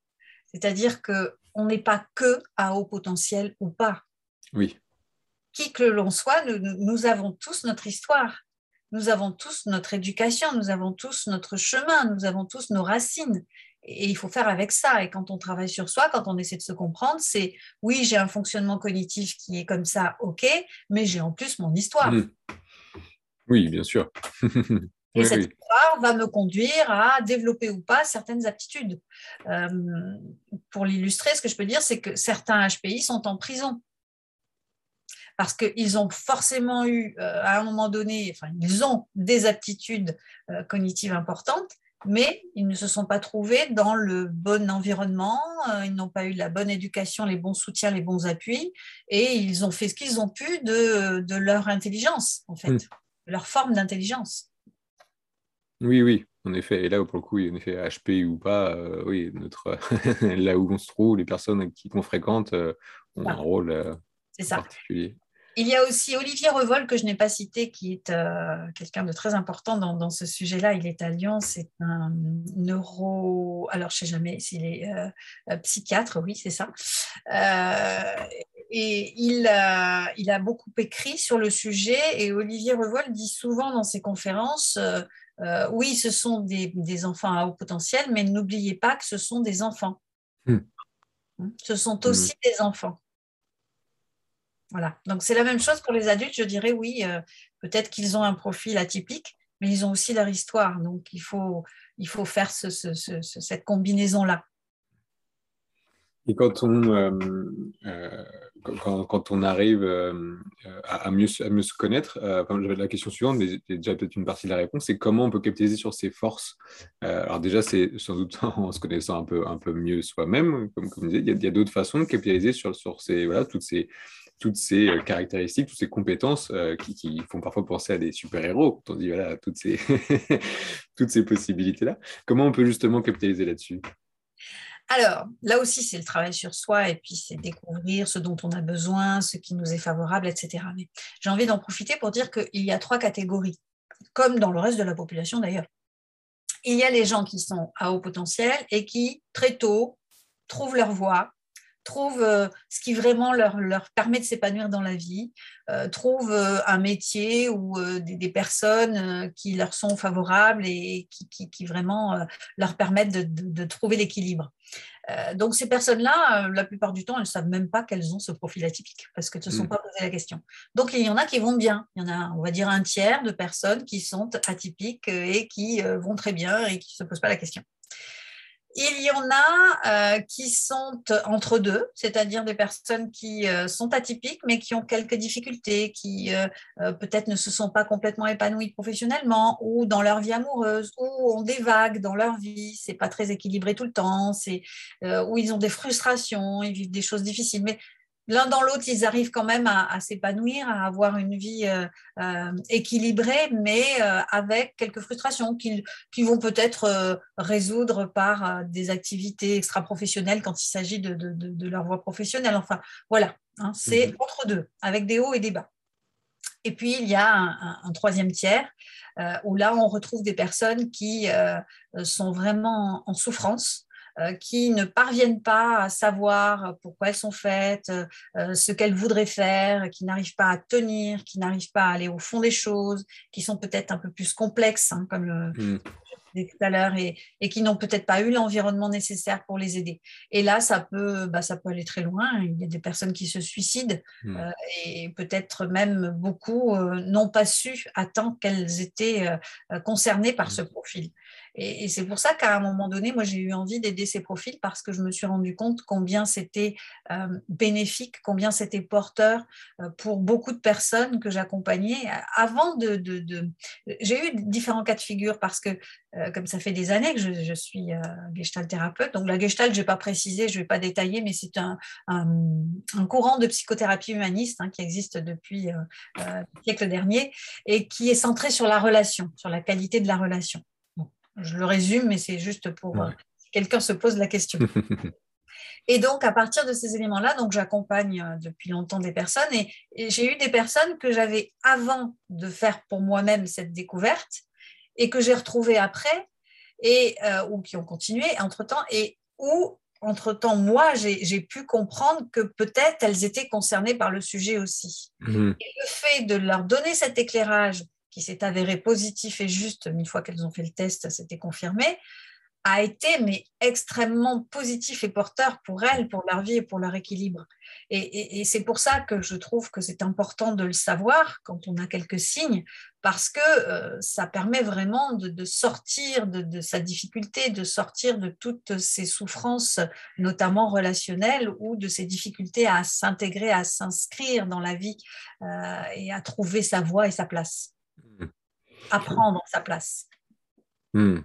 C'est-à-dire qu'on n'est pas que à haut potentiel ou pas. Oui. Qui que l'on soit, nous avons tous notre histoire nous avons tous notre éducation, nous avons tous notre chemin, nous avons tous nos racines. Et il faut faire avec ça. Et quand on travaille sur soi, quand on essaie de se comprendre, c'est oui, j'ai un fonctionnement cognitif qui est comme ça, ok, mais j'ai en plus mon histoire. Mmh. Oui, bien sûr. Et [laughs] cette histoire va me conduire à développer ou pas certaines aptitudes. Euh, pour l'illustrer, ce que je peux dire, c'est que certains HPI sont en prison parce qu'ils ont forcément eu, euh, à un moment donné, enfin, ils ont des aptitudes euh, cognitives importantes, mais ils ne se sont pas trouvés dans le bon environnement, euh, ils n'ont pas eu la bonne éducation, les bons soutiens, les bons appuis, et ils ont fait ce qu'ils ont pu de, leur intelligence, en fait, hmm. leur forme d'intelligence. Oui, oui, en effet. Et là, pour le coup, en effet, HP ou pas, oui, notre, [laughs] là où on se trouve, les personnes qu'on fréquente ont un rôle particulier. Il y a aussi Olivier Revol, que je n'ai pas cité, qui est euh, quelqu'un de très important dans, ce sujet-là. Il est à Lyon, c'est un neuro... Alors, je ne sais jamais s'il est euh, euh, psychiatre, oui, c'est ça. et il a, il a beaucoup écrit sur le sujet. Et Olivier Revol dit souvent dans ses conférences, oui, ce sont des, enfants à haut potentiel, mais n'oubliez pas que ce sont des enfants. Hmm. Ce sont aussi hmm. des enfants. Donc c'est la même chose pour les adultes. Je dirais oui, euh, peut-être qu'ils ont un profil atypique, mais ils ont aussi leur histoire. Donc il faut, il faut faire cette combinaison-là. Et quand on, euh, euh, quand, on arrive à, mieux, à mieux se connaître, j'avais la question suivante, mais déjà peut-être une partie de la réponse, c'est comment on peut capitaliser sur ses forces? Alors déjà, c'est sans doute [laughs] en se connaissant un peu, un peu mieux soi-même, comme, comme vous il y a, a d'autres façons de capitaliser sur, sur ces, voilà, toutes ces toutes ces euh, caractéristiques, toutes ces compétences euh, qui, font parfois penser à des super-héros, quand on dit voilà, toutes ces, [laughs] toutes ces possibilités-là. Comment on peut justement capitaliser là-dessus? Alors, là aussi, c'est le travail sur soi et puis c'est découvrir ce dont on a besoin, ce qui nous est favorable, etc. Mais j'ai envie d'en profiter pour dire qu'il y a trois catégories, comme dans le reste de la population d'ailleurs. Il y a les gens qui sont à haut potentiel et qui, très tôt, trouvent leur voie, trouvent euh, ce qui vraiment leur, leur permet de s'épanouir dans la vie, euh, trouvent euh, un métier ou des, personnes qui leur sont favorables et qui, qui, vraiment leur permettent de, de, trouver l'équilibre. donc ces personnes-là, la plupart du temps, elles ne savent même pas qu'elles ont ce profil atypique parce qu'elles ne se sont mm. pas posé la question. Donc il y en a qui vont bien. Il y en a, on va dire, un tiers de personnes qui sont atypiques et qui vont très bien et qui ne se posent pas la question il y en a euh, qui sont entre deux, c'est-à-dire des personnes qui euh, sont atypiques mais qui ont quelques difficultés, qui euh, peut-être ne se sont pas complètement épanouies professionnellement ou dans leur vie amoureuse ou ont des vagues dans leur vie, c'est pas très équilibré tout le temps, c'est où ils ont des frustrations, ils vivent des choses difficiles. Mais l'un dans l'autre, ils arrivent quand même à, s'épanouir, à avoir une vie euh, euh, équilibrée, mais euh, avec quelques frustrations qu'ils vont peut-être résoudre par des activités extra-professionnelles quand il s'agit de, leur voie professionnelle. Enfin, voilà, hein, c'est mhm. entre deux, avec des hauts et des bas. Et puis, il y a un, troisième tiers, où là, on retrouve des personnes qui sont vraiment en souffrance, qui ne parviennent pas à savoir pourquoi elles sont faites, euh, ce qu'elles voudraient faire, qui n'arrivent pas à tenir, qui n'arrivent pas à aller au fond des choses, qui sont peut-être un peu plus complexes, hein, comme le, mmh tout à l'heure et, qui n'ont peut-être pas eu l'environnement nécessaire pour les aider. Et là, ça peut, bah, ça peut aller très loin. Il y a des personnes qui se suicident mmh. euh, et peut-être même beaucoup n'ont pas su à temps qu'elles étaient concernées par mmh. ce profil. Et, c'est pour ça qu'à un moment donné, moi, j'ai eu envie d'aider ces profils parce que je me suis rendu compte combien c'était euh, bénéfique, combien c'était porteur euh, pour beaucoup de personnes que j'accompagnais. Avant de, j'ai eu différents cas de figure parce que euh, comme ça fait des années que je, suis gestalt thérapeute, donc la gestalt, je ne vais pas préciser, je ne vais pas détailler, mais c'est un, un, courant de psychothérapie humaniste hein, qui existe depuis le siècle dernier et qui est centré sur la relation, sur la qualité de la relation. Je le résume, mais c'est juste pour euh, si quelqu'un se pose la question. [laughs] et donc, à partir de ces éléments-là, donc j'accompagne euh, depuis longtemps des personnes et, j'ai eu des personnes que j'avais avant de faire pour moi-même cette découverte et que j'ai retrouvées après et euh, ou qui ont continué entre-temps et où entre-temps, moi, j'ai pu comprendre que peut-être elles étaient concernées par le sujet aussi. Mmh. Et le fait de leur donner cet éclairage qui s'est avéré positif et juste, une fois qu'elles ont fait le test, c'était confirmé, a été mais extrêmement positif et porteur pour elles, pour leur vie et pour leur équilibre. Et, c'est pour ça que je trouve que c'est important de le savoir quand on a quelques signes, parce que euh, ça permet vraiment de, sortir de, sa difficulté, de sortir de toutes ces souffrances, notamment relationnelles, ou de ces difficultés à s'intégrer, à s'inscrire dans la vie euh, et à trouver sa voie et sa place à prendre sa place. Hmm.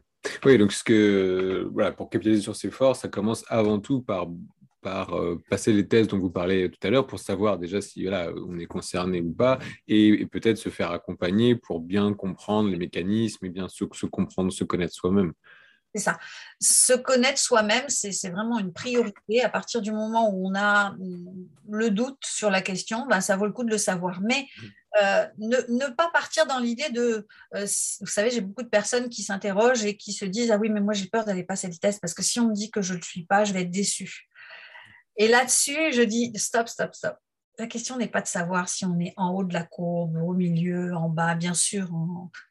Oui, donc ce que, voilà, pour capitaliser sur ses forces, ça commence avant tout par, par euh, passer les tests dont vous parlez tout à l'heure pour savoir déjà si voilà, on est concerné ou pas et, peut-être se faire accompagner pour bien comprendre les mécanismes et bien se, se comprendre, se connaître soi-même. C'est ça. Se connaître soi-même, c'est vraiment une priorité. À partir du moment où on a le doute sur la question, ben, ça vaut le coup de le savoir. Mais mmh. Euh, ne, pas partir dans l'idée de, euh, vous savez, j'ai beaucoup de personnes qui s'interrogent et qui se disent, ah oui, mais moi j'ai peur d'aller passer le test parce que si on me dit que je ne le suis pas, je vais être déçue. Et là-dessus, je dis, stop, stop, stop. La question n'est pas de savoir si on est en haut de la courbe, au milieu, en bas. Bien sûr,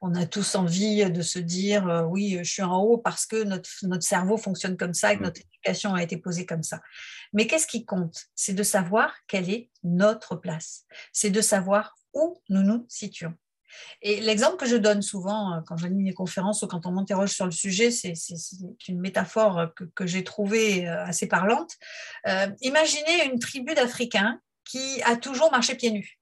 on, a tous envie de se dire euh, oui, je suis en haut parce que notre, notre cerveau fonctionne comme ça et que mm. notre éducation a été posée comme ça. Mais qu'est-ce qui compte? C'est de savoir quelle est notre place. C'est de savoir où nous nous situons. Et l'exemple que je donne souvent euh, quand j'anime des conférences ou quand on m'interroge sur le sujet, c'est une métaphore que, j'ai trouvée euh, assez parlante. Euh, imaginez une tribu d'Africains qui a toujours marché pieds nus.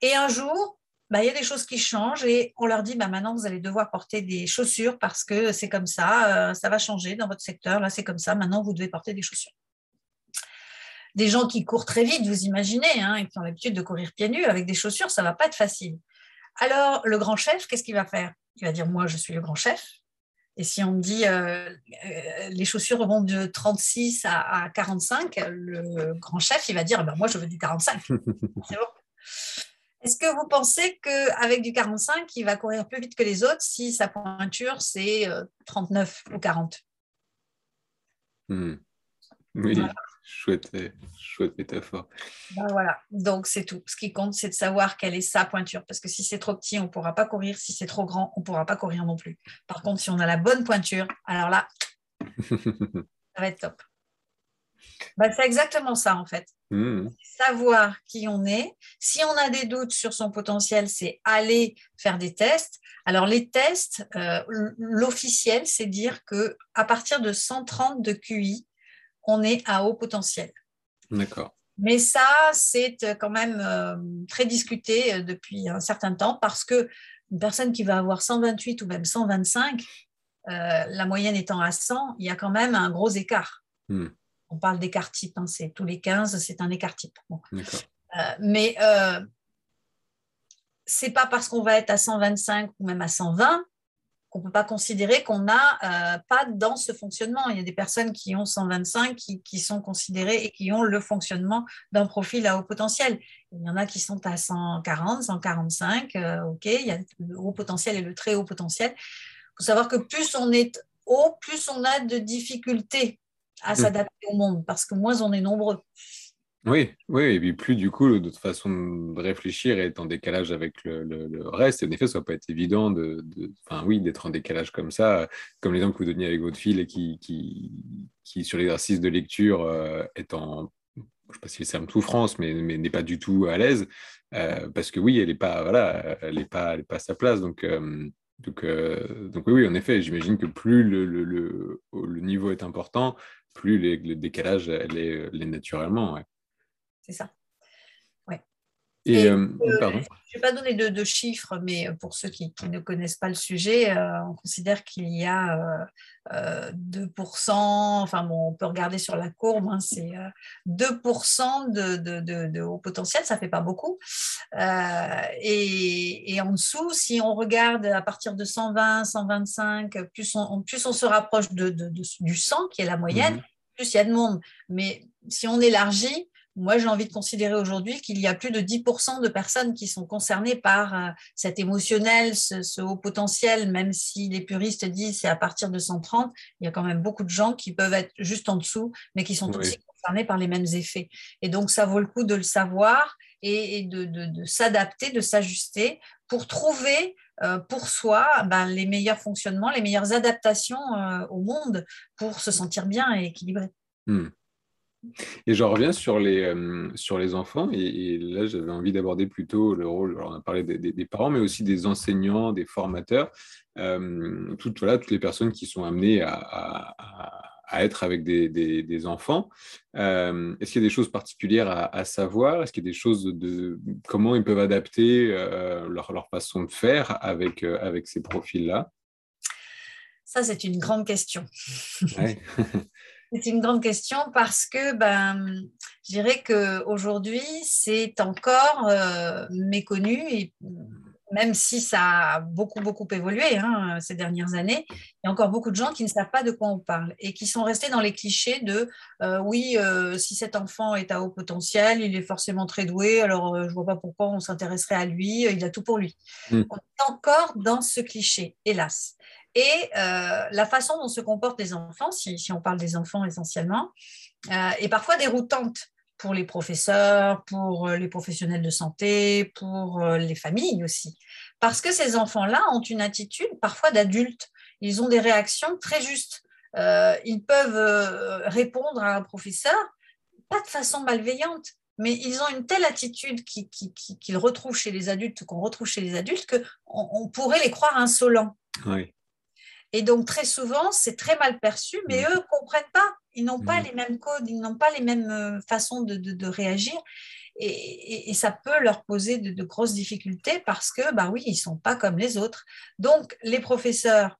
Et un jour, bah, il y a des choses qui changent et on leur dit bah, maintenant vous allez devoir porter des chaussures parce que c'est comme ça, ça va changer dans votre secteur, là c'est comme ça, maintenant vous devez porter des chaussures des gens qui courent très vite, vous imaginez, hein, et qui ont l'habitude de courir pieds nus avec des chaussures, ça va pas être facile. Alors, le grand chef, qu'est-ce qu'il va faire? Il va dire, moi, je suis le grand chef. Et si on me dit, euh, euh, les chaussures vont de 36 à, 45, le grand chef, il va dire, ben, moi, je veux du 45. [laughs] C'est bon. Est-ce que vous pensez qu'avec du 45, il va courir plus vite que les autres si sa pointure, c'est 39 euh, ou 40 hmm. Oui. Chouette, chouette métaphore. Ben voilà, donc c'est tout. Ce qui compte, c'est de savoir quelle est sa pointure. Parce que si c'est trop petit, on ne pourra pas courir. Si c'est trop grand, on ne pourra pas courir non plus. Par contre, si on a la bonne pointure, alors là, [laughs] ça va être top. bah, C'est exactement ça, en fait. Mmh. Savoir qui on est. Si on a des doutes sur son potentiel, c'est aller faire des tests. Alors, les tests, euh, l'officiel, c'est dire que à partir de 130 de QI, on est à haut potentiel. D'accord. Mais ça, c'est quand même euh, très discuté euh, depuis un certain temps parce que une personne qui va avoir 128 ou même 125, la moyenne étant à 100, il y a quand même un gros écart. Mmh on parle d'écart type, hein, c'est tous les 15, c'est un écart type. Euh, mais euh, c'est pas parce qu'on va être à 125 ou même à 120 qu'on ne peut pas considérer qu'on n'a euh, pas dans ce fonctionnement. Il y a des personnes qui ont 125 qui, sont considérées et qui ont le fonctionnement d'un profil à haut potentiel. Il y en a qui sont à 140, 145, euh, ok, il y a le haut potentiel et le très haut potentiel. Il faut savoir que plus on est haut, plus on a de difficultés à mm. s'adapter au monde, parce que moins on est nombreux. Oui, oui, et puis plus du coup, notre façon de réfléchir est en décalage avec le, reste. Et en effet, ça va pas être évident de, oui, d'être en décalage comme ça, comme l'exemple que vous donniez avec votre fille et qui, qui, qui sur l'exercice de lecture euh, est en, je sais pas si c'est un tout France, mais, mais n'est pas du tout à l'aise, euh, parce que oui, elle n'est pas, voilà, pas, pas à sa place. Donc euh, donc, donc oui, oui, en effet, j'imagine que plus le, le, le, niveau est important, plus le décalage l'est naturellement. C'est ça. Et, euh, euh, je ne vais pas donner de, chiffres, mais pour ceux qui, ne connaissent pas le sujet, euh, on considère qu'il y a 2%, enfin bon, on peut regarder sur la courbe, hein, c'est 2% de, haut potentiel, ça ne fait pas beaucoup. Et, en dessous, si on regarde à partir de 120, 125, plus on, plus on se rapproche du 100, qui est la moyenne, mhm. plus il y a de monde. Mais si on élargit, moi, j'ai envie de considérer aujourd'hui qu'il y a plus de 10% de personnes qui sont concernées par euh, cet émotionnel, ce, haut potentiel, même si les puristes disent c'est à partir de 130, il y a quand même beaucoup de gens qui peuvent être juste en dessous, mais qui sont aussi concernés par les mêmes effets. Et donc, ça vaut le coup de le savoir et, de, s'adapter, de s'ajuster pour trouver euh, pour soi ben, les meilleurs fonctionnements, les meilleures adaptations euh, au monde pour se sentir bien et équilibré. Hmm. Et je reviens sur les, euh, sur les enfants, et, là j'avais envie d'aborder plutôt le rôle, on a parlé des, parents, mais aussi des enseignants, des formateurs, euh, toutes, voilà, toutes les personnes qui sont amenées à, être avec des, enfants. Euh, est-ce qu'il y a des choses particulières à, savoir? Est-ce qu'il y a des choses de comment ils peuvent adapter leur, leur, façon de faire avec, avec ces profils-là? Ça, c'est une grande question. [laughs] C'est une grande question parce que ben, je dirais qu'aujourd'hui, c'est encore euh, méconnu et même si ça a beaucoup, beaucoup évolué hein, ces dernières années, il y a encore beaucoup de gens qui ne savent pas de quoi on parle et qui sont restés dans les clichés de euh, oui, euh, si cet enfant est à haut potentiel, il est forcément très doué, alors je ne vois pas pourquoi on s'intéresserait à lui, il a tout pour lui. Hmm. On est encore dans ce cliché, hélas et euh, la façon dont se comportent les enfants, si, on parle des enfants essentiellement, euh, est parfois déroutante pour les professeurs, pour euh, les professionnels de santé, pour les familles aussi. Parce que ces enfants-là ont une attitude parfois d'adulte. Ils ont des réactions très justes. ils peuvent répondre à un professeur, pas de façon malveillante, mais ils ont une telle attitude qu'ils retrouvent chez les adultes, qu'on retrouve chez les adultes, qu'on on pourrait les croire insolents. Oui. Et donc, très souvent, c'est très mal perçu, mais mm. eux ne comprennent pas. Ils n'ont pas mm. les mêmes codes, ils n'ont pas les mêmes euh, façons de, réagir. Et, ça peut leur poser de, grosses difficultés parce que, bah oui, ils ne sont pas comme les autres. Donc, les professeurs,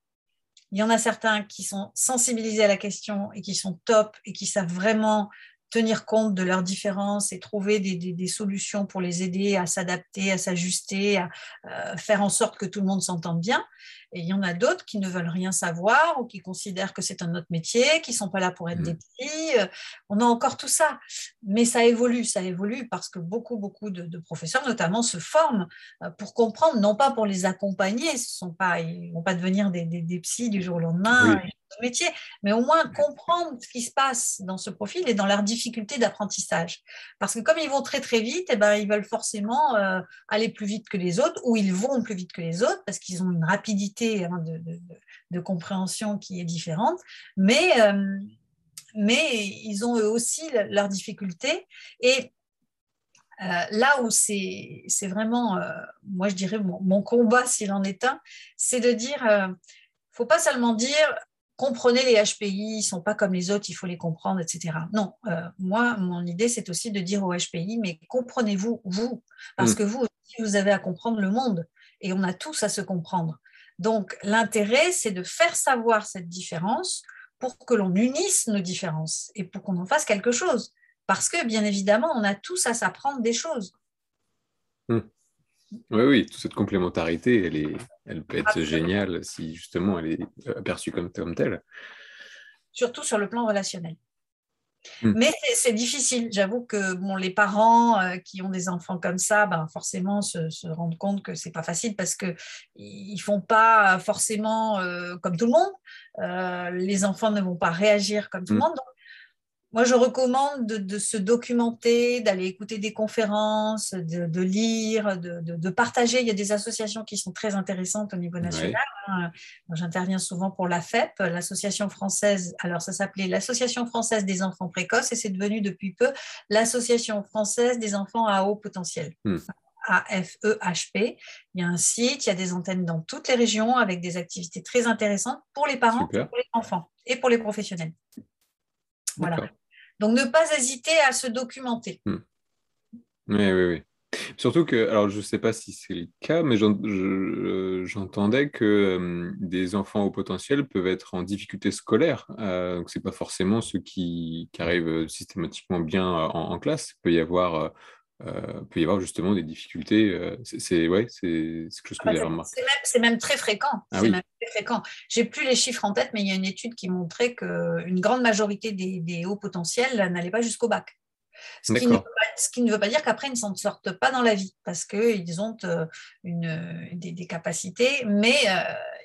il y en a certains qui sont sensibilisés à la question et qui sont top et qui savent vraiment tenir compte de leurs différences et trouver des, solutions pour les aider à s'adapter, à s'ajuster, à euh, faire en sorte que tout le monde s'entende bien. Et il y en a d'autres qui ne veulent rien savoir ou qui considèrent que c'est un autre métier, qui ne sont pas là pour être des mmh. petits. Euh, on a encore tout ça. Mais ça évolue, ça évolue parce que beaucoup, beaucoup de, professeurs, notamment, se forment euh, pour comprendre, non pas pour les accompagner, ce sont pas, ils ne vont pas devenir des, des, psys du jour au lendemain, métier, mais au moins comprendre ce qui se passe dans ce profil et dans leurs difficultés d'apprentissage. Parce que comme ils vont très très vite, eh ben, ils veulent forcément euh, aller plus vite que les autres, ou ils vont plus vite que les autres, parce qu'ils ont une rapidité Hein, de, compréhension qui est différente. Mais euh, mais ils ont eux aussi leurs difficultés. Et euh, là où c'est vraiment, moi je dirais, mon, combat, s'il en est un, c'est de dire, il ne faut pas seulement dire, comprenez les HPI, ils ne sont pas comme les autres, il faut les comprendre, etc. Non, moi, mon idée, c'est aussi de dire aux HPI, mais comprenez-vous, vous, parce mm. que vous aussi, vous avez à comprendre le monde, et on a tous à se comprendre. Donc, l'intérêt, c'est de faire savoir cette différence pour que l'on unisse nos différences et pour qu'on en fasse quelque chose. Parce que, bien évidemment, on a tous à s'apprendre des choses. Hmm. Oui, oui, toute cette complémentarité, elle, est, elle peut être géniale si justement elle est aperçue comme, comme telle. Surtout sur le plan relationnel. Hmm. Mais c'est difficile. J'avoue que bon, les parents euh, qui ont des enfants comme ça, ben, forcément se, rendent compte que c'est pas facile parce qu'ils ne font pas forcément euh, comme tout le monde. Euh, les enfants ne vont pas réagir comme tout le hmm. monde. Moi, je recommande de, se documenter, d'aller écouter des conférences, de, lire, de, partager. Il y a des associations qui sont très intéressantes au niveau national. Hein. J'interviens souvent pour la FEP, l'association française. Alors, ça s'appelait l'Association française des enfants précoces et c'est devenu depuis peu l'Association française des enfants à haut potentiel. Hmm. AFEHP. Il y a un site, il y a des antennes dans toutes les régions avec des activités très intéressantes pour les parents, pour les enfants et pour les professionnels. Voilà. Donc, ne pas hésiter à se documenter. Hmm. Oui, oui, oui. Surtout que, alors je ne sais pas si c'est le cas, mais j'entendais que euh, des enfants au potentiel peuvent être en difficulté scolaire. Euh, donc, ce n'est pas forcément ceux qui, arrivent systématiquement bien en, classe. Il peut y avoir euh, peut y avoir justement des difficultés. Euh, c'est ouais, quelque chose que ah bah, C'est même, très fréquent. Ah fréquent. J'ai plus les chiffres en tête, mais il y a une étude qui montrait qu'une grande majorité des, hauts potentiels n'allaient pas jusqu'au bac. Ce qui, ne veut pas dire qu'après, ils ne s'en sortent pas dans la vie, parce qu'ils ont euh, une, des, capacités, mais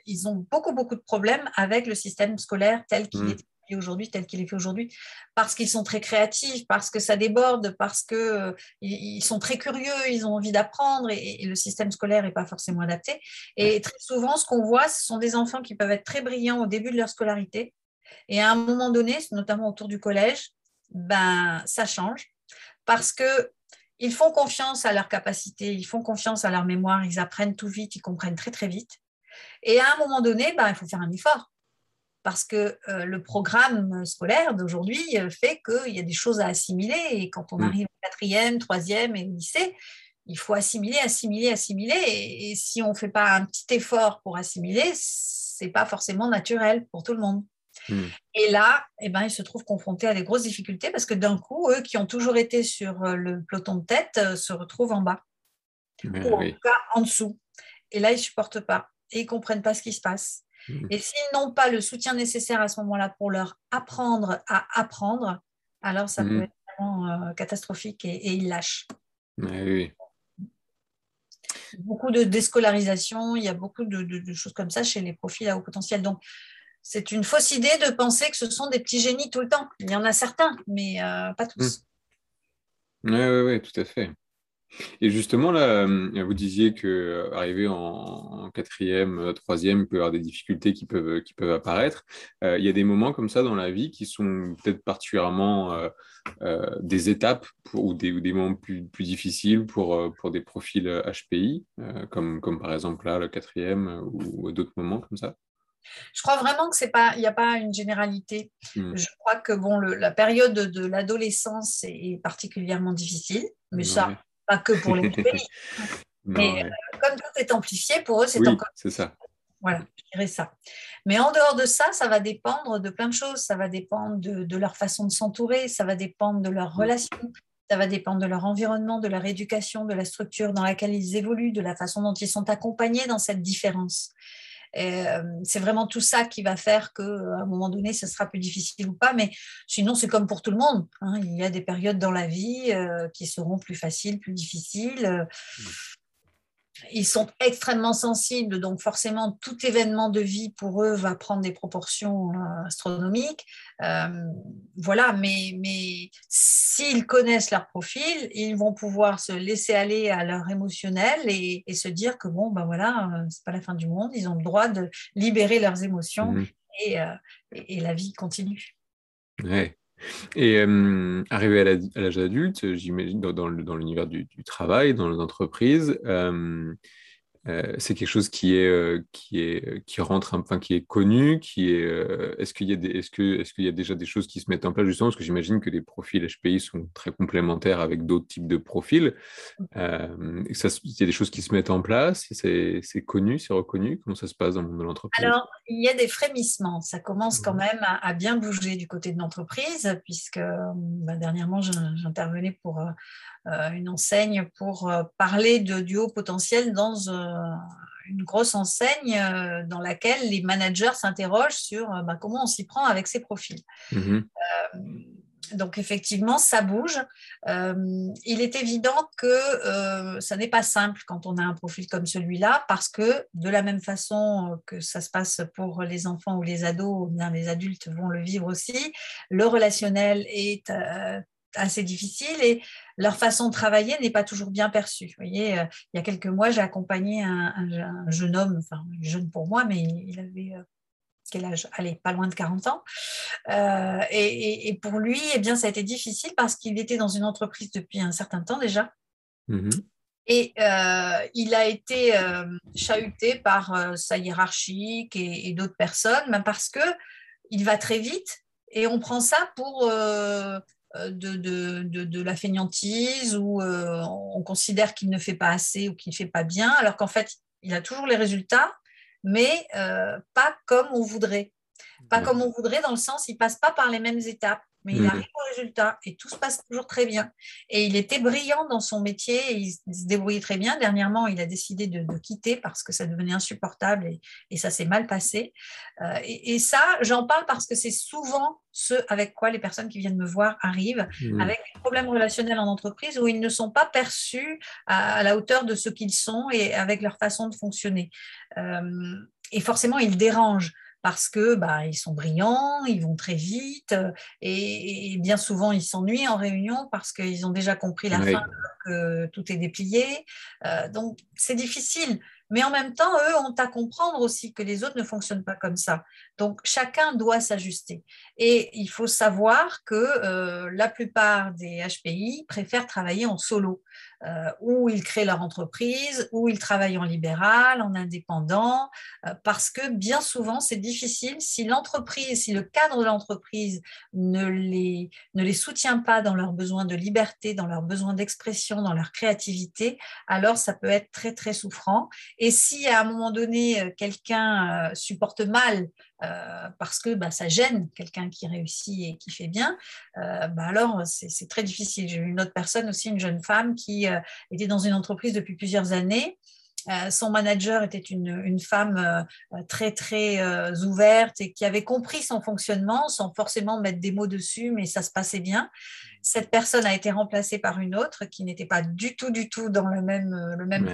ils ont beaucoup, beaucoup de problèmes avec le système scolaire tel qu'il mmh. est aujourd'hui, tel qu'il est fait aujourd'hui, parce qu'ils sont très créatifs, parce que ça déborde, parce qu'ils euh, ils sont très curieux, ils ont envie d'apprendre et, le système scolaire n'est pas forcément adapté. Et très souvent, ce qu'on voit, ce sont des enfants qui peuvent être très brillants au début de leur scolarité. Et à un moment donné, notamment autour du collège, ben, ça change parce que ils font confiance à leur capacité, ils font confiance à leur mémoire, ils apprennent tout vite, ils comprennent très très vite. Et à un moment donné, ben, il faut faire un effort parce que euh, le programme scolaire d'aujourd'hui euh, fait qu'il y a des choses à assimiler et quand on mm. arrive au quatrième, troisième et au lycée, il faut assimiler, assimiler, assimiler et, si on ne fait pas un petit effort pour assimiler, c'est pas forcément naturel pour tout le monde. Mm. Et là, eh ben, ils se trouvent confrontés à des grosses difficultés parce que d'un coup, eux qui ont toujours été sur euh, le peloton de tête se retrouvent en bas, ou en tout cas en dessous. Et là, ils ne supportent pas et ils ne comprennent pas ce qui se passe. Mm. Et s'ils n'ont pas le soutien nécessaire à ce moment-là pour leur apprendre à apprendre, alors ça peut mm. être vraiment euh, catastrophique et, ils lâchent. oui. Beaucoup de déscolarisation, il y a beaucoup de, choses comme ça chez les profils à haut potentiel. Donc, c'est une fausse idée de penser que ce sont des petits génies tout le temps. Il y en a certains, mais euh, pas tous. Oui, oui, oui, tout à fait. Et justement, là, euh, vous disiez que euh, arriver en, quatrième, euh, troisième, il peut y avoir des difficultés qui peuvent, qui peuvent apparaître. il y a des moments comme ça dans la vie qui sont peut-être particulièrement des étapes ou, des, des, moments plus, plus difficiles pour, pour des profils HPI, comme, comme par exemple là, le quatrième ou, d'autres moments comme ça? Je crois vraiment que c'est pas, il n'y a pas une généralité. Hmm. Je crois que bon, la période de l'adolescence est particulièrement difficile, mais ça, pas que pour les [laughs] pays. Mais euh, comme tout est amplifié, pour eux, c'est encore. C'est ça. Voilà, je dirais ça. Mais en dehors de ça, ça va dépendre de plein de choses. Ça va dépendre de, leur façon de s'entourer, ça va dépendre de leurs relations, ça va dépendre de leur environnement, de leur éducation, de la structure dans laquelle ils évoluent, de la façon dont ils sont accompagnés dans cette différence. Euh, c'est vraiment tout ça qui va faire qu'à un moment donné, ce sera plus difficile ou pas. Mais sinon, c'est comme pour tout le monde. Hein. Il y a des périodes dans la vie euh, qui seront plus faciles, plus difficiles. Ils sont extrêmement sensibles, donc forcément tout événement de vie pour eux va prendre des proportions euh, astronomiques. Euh, voilà, mais, mais s'ils connaissent leur profil, ils vont pouvoir se laisser aller à leur émotionnel et, se dire que bon, ben voilà, euh, c'est pas la fin du monde, ils ont le droit de libérer leurs émotions mmh. et, et, la vie continue. Ouais. Et euh, arrivé à l'âge adulte, j'imagine, dans, l'univers du, du, travail, dans les entreprises, euh, euh, c'est quelque chose qui est, euh, qui est, qui rentre, enfin, qui est connu, qui est. Euh, est-ce qu'il y a des, est-ce que, est-ce qu'il y a déjà des choses qui se mettent en place justement? Parce que j'imagine que les profils HPI sont très complémentaires avec d'autres types de profils. il y a des choses qui se mettent en place, c'est, c'est connu, c'est reconnu? Comment ça se passe dans le monde de l'entreprise? Alors, il y a des frémissements. Ça commence quand mmh. même à, bien bouger du côté de l'entreprise, puisque bah, dernièrement j'intervenais pour euh, une enseigne pour euh, parler de, du haut potentiel dans euh, une grosse enseigne dans laquelle les managers s'interrogent sur bah, comment on s'y prend avec ces profils. Mmh donc effectivement, ça bouge. il est évident que ça n'est pas simple quand on a un profil comme celui-là, parce que de la même façon que ça se passe pour les enfants ou les ados, bien les adultes vont le vivre aussi. Le relationnel est assez difficile et leur façon de travailler n'est pas toujours bien perçue. Vous voyez, euh, il y a quelques mois, j'ai accompagné un, jeune homme, enfin jeune pour moi, mais il avait euh, quel âge? Allez, pas loin de 40 ans. Euh, et, pour lui, eh bien, ça a été difficile parce qu'il était dans une entreprise depuis un certain temps déjà. Mmh et il a été chahuté par sa hiérarchie et, et d'autres personnes, même parce que il va très vite et on prend ça pour euh, de, de, la fainéantise ou euh, on considère qu'il ne fait pas assez ou qu'il ne fait pas bien, alors qu'en fait, il a toujours les résultats, mais euh, pas comme on voudrait. Pas comme on voudrait dans le sens, il passe pas par les mêmes étapes mais il arrive au résultat et tout se passe toujours très bien. Et il était brillant dans son métier, il se débrouillait très bien. Dernièrement, il a décidé de, quitter parce que ça devenait insupportable et, ça s'est mal passé. Euh, et, ça, j'en parle parce que c'est souvent ce avec quoi les personnes qui viennent me voir arrivent, mmh. avec des problèmes relationnels en entreprise où ils ne sont pas perçus à, la hauteur de ce qu'ils sont et avec leur façon de fonctionner. Euh, et forcément, ils dérangent parce que bah, ils sont brillants, ils vont très vite euh, et, bien souvent ils s'ennuient en réunion parce qu'ils ont déjà compris la fin que tout est déplié. Euh, donc c'est difficile. Mais en même temps, eux ont à comprendre aussi que les autres ne fonctionnent pas comme ça. Donc, chacun doit s'ajuster. Et il faut savoir que euh, la plupart des HPI préfèrent travailler en solo. Euh, où ils créent leur entreprise, où ils travaillent en libéral, en indépendant, euh, parce que bien souvent, c'est difficile si l'entreprise, si le cadre de l'entreprise ne les, ne les soutient pas dans leurs besoins de liberté, dans leurs besoins d'expression, dans leur créativité, alors ça peut être très, très souffrant. Et si à un moment donné, euh, quelqu'un supporte mal euh, parce que bah, ça gêne quelqu'un qui réussit et qui fait bien, euh, bah, alors c'est très difficile. J'ai eu une autre personne aussi, une jeune femme qui euh, était dans une entreprise depuis plusieurs années. son manager était une, femme très très ouverte et qui avait compris son fonctionnement sans forcément mettre des mots dessus, mais ça se passait bien. Cette personne a été remplacée par une autre qui n'était pas du tout du tout dans le même le même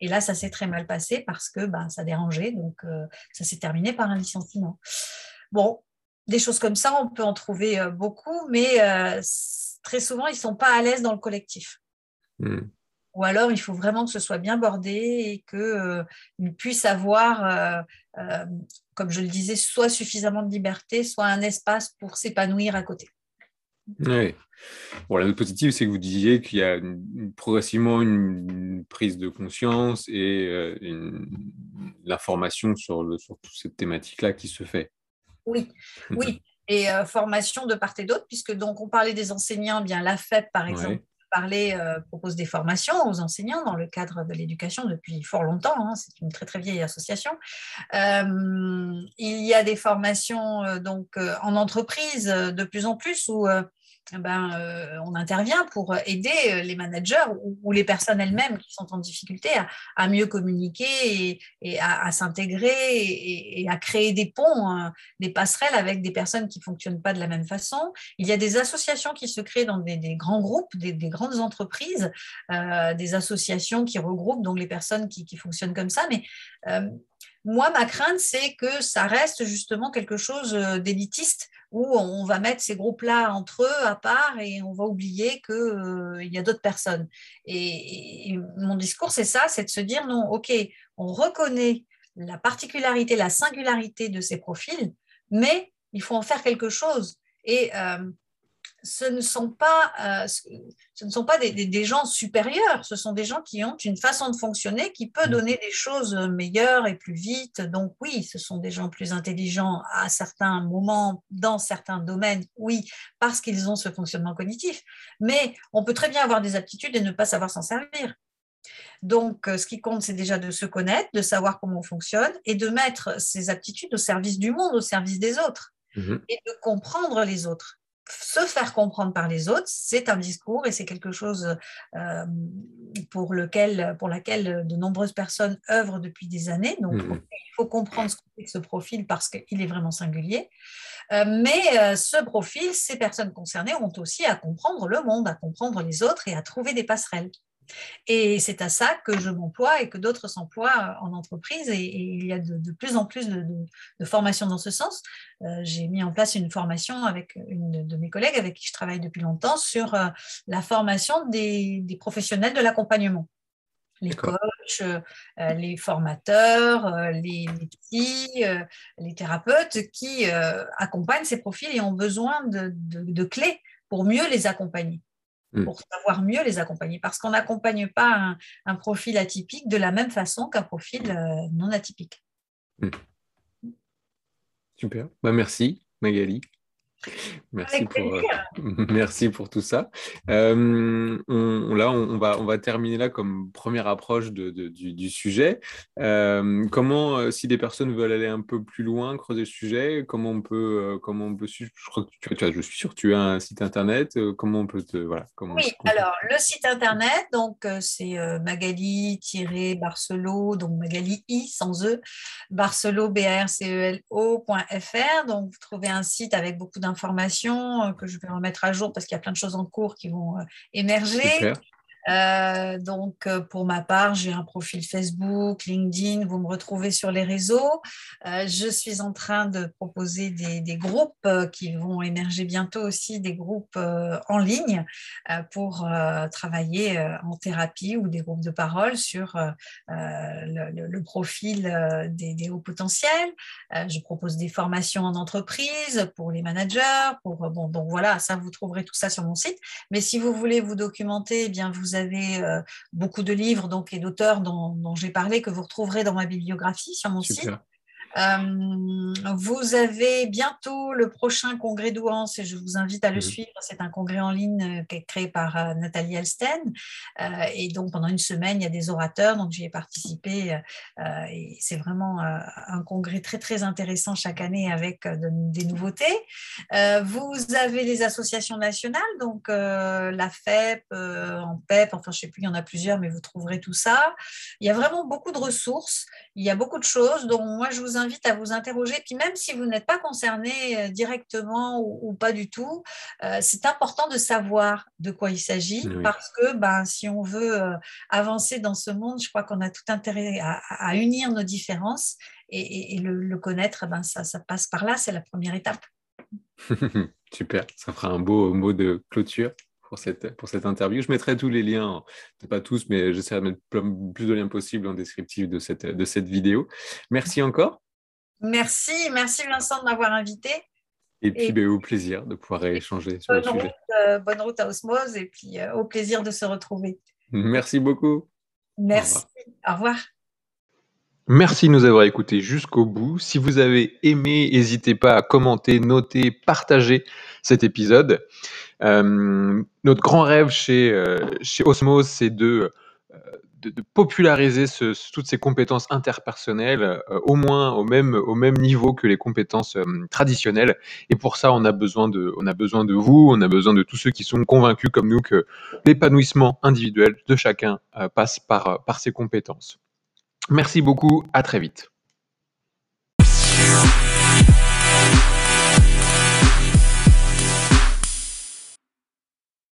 et là, ça s'est très mal passé parce que ben, ça dérangeait, donc euh, ça s'est terminé par un licenciement. Bon, des choses comme ça, on peut en trouver euh, beaucoup, mais euh, très souvent, ils ne sont pas à l'aise dans le collectif. Hmm. Ou alors, il faut vraiment que ce soit bien bordé et qu'ils puissent avoir, comme je le disais, soit suffisamment de liberté, soit un espace pour s'épanouir à côté. Oui. Bon, la note positive, c'est que vous disiez qu'il y a progressivement une, prise de conscience et euh, l'information sur, sur toute cette thématique-là qui se fait. Oui, oui. Et euh, formation de part et d'autre, puisque donc on parlait des enseignants, bien la FEP par exemple, euh, propose des formations aux enseignants dans le cadre de l'éducation depuis fort longtemps. Hein, c'est une très très vieille association. il y a des formations donc en entreprise de plus en plus où ben, euh, on intervient pour aider euh, les managers ou, les personnes elles-mêmes qui sont en difficulté à, mieux communiquer et, à, s'intégrer et, à créer des ponts, hein, des passerelles avec des personnes qui ne fonctionnent pas de la même façon. Il y a des associations qui se créent dans des, grands groupes, des, grandes entreprises, euh, des associations qui regroupent donc les personnes qui, fonctionnent comme ça. Mais moi, ma crainte, c'est que ça reste justement quelque chose d'élitiste où on va mettre ces groupes-là entre eux à part et on va oublier qu'il euh, y a d'autres personnes. Et, mon discours, c'est ça, c'est de se dire non, ok, on reconnaît la particularité, la singularité de ces profils, mais il faut en faire quelque chose. Et ce ne sont pas, euh, ce ne sont pas des, gens supérieurs, ce sont des gens qui ont une façon de fonctionner qui peut mm. donner des choses meilleures et plus vite. Donc oui, ce sont des gens plus intelligents à certains moments, dans certains domaines, oui, parce qu'ils ont ce fonctionnement cognitif. Mais on peut très bien avoir des aptitudes et ne pas savoir s'en servir. Donc, euh, ce qui compte, c'est déjà de se connaître, de savoir comment on fonctionne et de mettre ces aptitudes au service du monde, au service des autres mm-hmm. et de comprendre les autres se faire comprendre par les autres, c'est un discours et c'est quelque chose euh, pour, lequel, pour laquelle de nombreuses personnes œuvrent depuis des années. Donc, mmh. il faut comprendre ce ce profil parce qu'il est vraiment singulier. Euh, mais euh, ce profil, ces personnes concernées ont aussi à comprendre le monde, à comprendre les autres et à trouver des passerelles. Et c'est à ça que je m'emploie et que d'autres s'emploient en entreprise. Et, il y a de, plus en plus de, formations dans ce sens. Euh, j'ai mis en place une formation avec une de mes collègues avec qui je travaille depuis longtemps sur euh, la formation des, professionnels de l'accompagnement. Les coachs, euh, les formateurs, les, petits, les thérapeutes qui accompagnent ces profils et ont besoin de clés pour mieux les accompagner. Mm. pour savoir mieux les accompagner. Parce qu'on n'accompagne pas un, profil atypique de la même façon qu'un profil euh, non atypique. Mm. Super. Bah, merci, Magali. Merci pour, euh, [laughs] merci pour tout ça. Euh, on, là, on, va, on va terminer là comme première approche de, du, sujet. Euh, comment, si des personnes veulent aller un peu plus loin, creuser le sujet, comment on peut, comment on peut Je crois que tu, tu, je suis sûr que tu as un site internet. comment on peut te, voilà. Comment, oui, alors le site internet, donc c'est Magali-Barcelo, donc Magali i sans e, Barcelo b a r c e l o.fr. Donc vous trouvez un site avec beaucoup d'informations euh, que je vais remettre à jour parce qu'il y a plein de choses en cours qui vont euh, émerger. Euh, donc, euh, pour ma part, j'ai un profil Facebook, LinkedIn, vous me retrouvez sur les réseaux. Euh, je suis en train de proposer des, groupes qui vont émerger bientôt aussi, des groupes en ligne pour travailler en thérapie ou des groupes de parole sur le, profil des, des, hauts potentiels. je propose des formations en entreprise pour les managers. Pour, bon, donc voilà, ça, vous trouverez tout ça sur mon site. Mais si vous voulez vous documenter, eh bien vous vous avez euh, beaucoup de livres donc, et d'auteurs dont, dont j'ai parlé que vous retrouverez dans ma bibliographie sur mon site. Euh, vous avez bientôt le prochain congrès d'Ouance et je vous invite à le suivre. C'est un congrès en ligne euh, qui est créé par euh, Nathalie Elsten. et donc, pendant une semaine, il y a des orateurs. Donc, j'y ai participé. et c'est vraiment un congrès très, très intéressant chaque année avec des nouveautés. vous avez les associations nationales, donc la FEP, en PEP, enfin, je ne sais plus, il y en a plusieurs, mais vous trouverez tout ça. Il y a vraiment beaucoup de ressources. Il y a beaucoup de choses dont moi, je vous invite à vous interroger. Puis même si vous n'êtes pas concerné euh, directement ou, pas du tout, euh, c'est important de savoir de quoi il s'agit parce que ben, si on veut euh, avancer dans ce monde, je crois qu'on a tout intérêt à, unir nos différences et, le, connaître, ben, ça, ça passe par là, c'est la première étape. [laughs] Super, ça fera un beau mot de clôture pour cette, pour cette interview. Je mettrai tous les liens, pas tous, mais j'essaierai de mettre plus de liens possibles en descriptif de cette, de cette vidéo. Merci encore. Merci, merci Vincent de m'avoir invité. Et puis, ben, au plaisir de pouvoir échanger sur le sujet. Euh, bonne route à Osmose et puis euh, au plaisir de se retrouver. Merci beaucoup. Merci. Au revoir. Merci de nous avoir écoutés jusqu'au bout. Si vous avez aimé, n'hésitez pas à commenter, noter, partager cet épisode. Euh, notre grand rêve chez, chez Osmose, c'est de de, populariser toutes ces compétences interpersonnelles euh, au moins au même, au même niveau que les compétences euh, traditionnelles. Et pour ça, on a, besoin de, on a besoin de vous, on a besoin de tous ceux qui sont convaincus comme nous que l'épanouissement individuel de chacun euh, passe par, par ces compétences. Merci beaucoup, à très vite.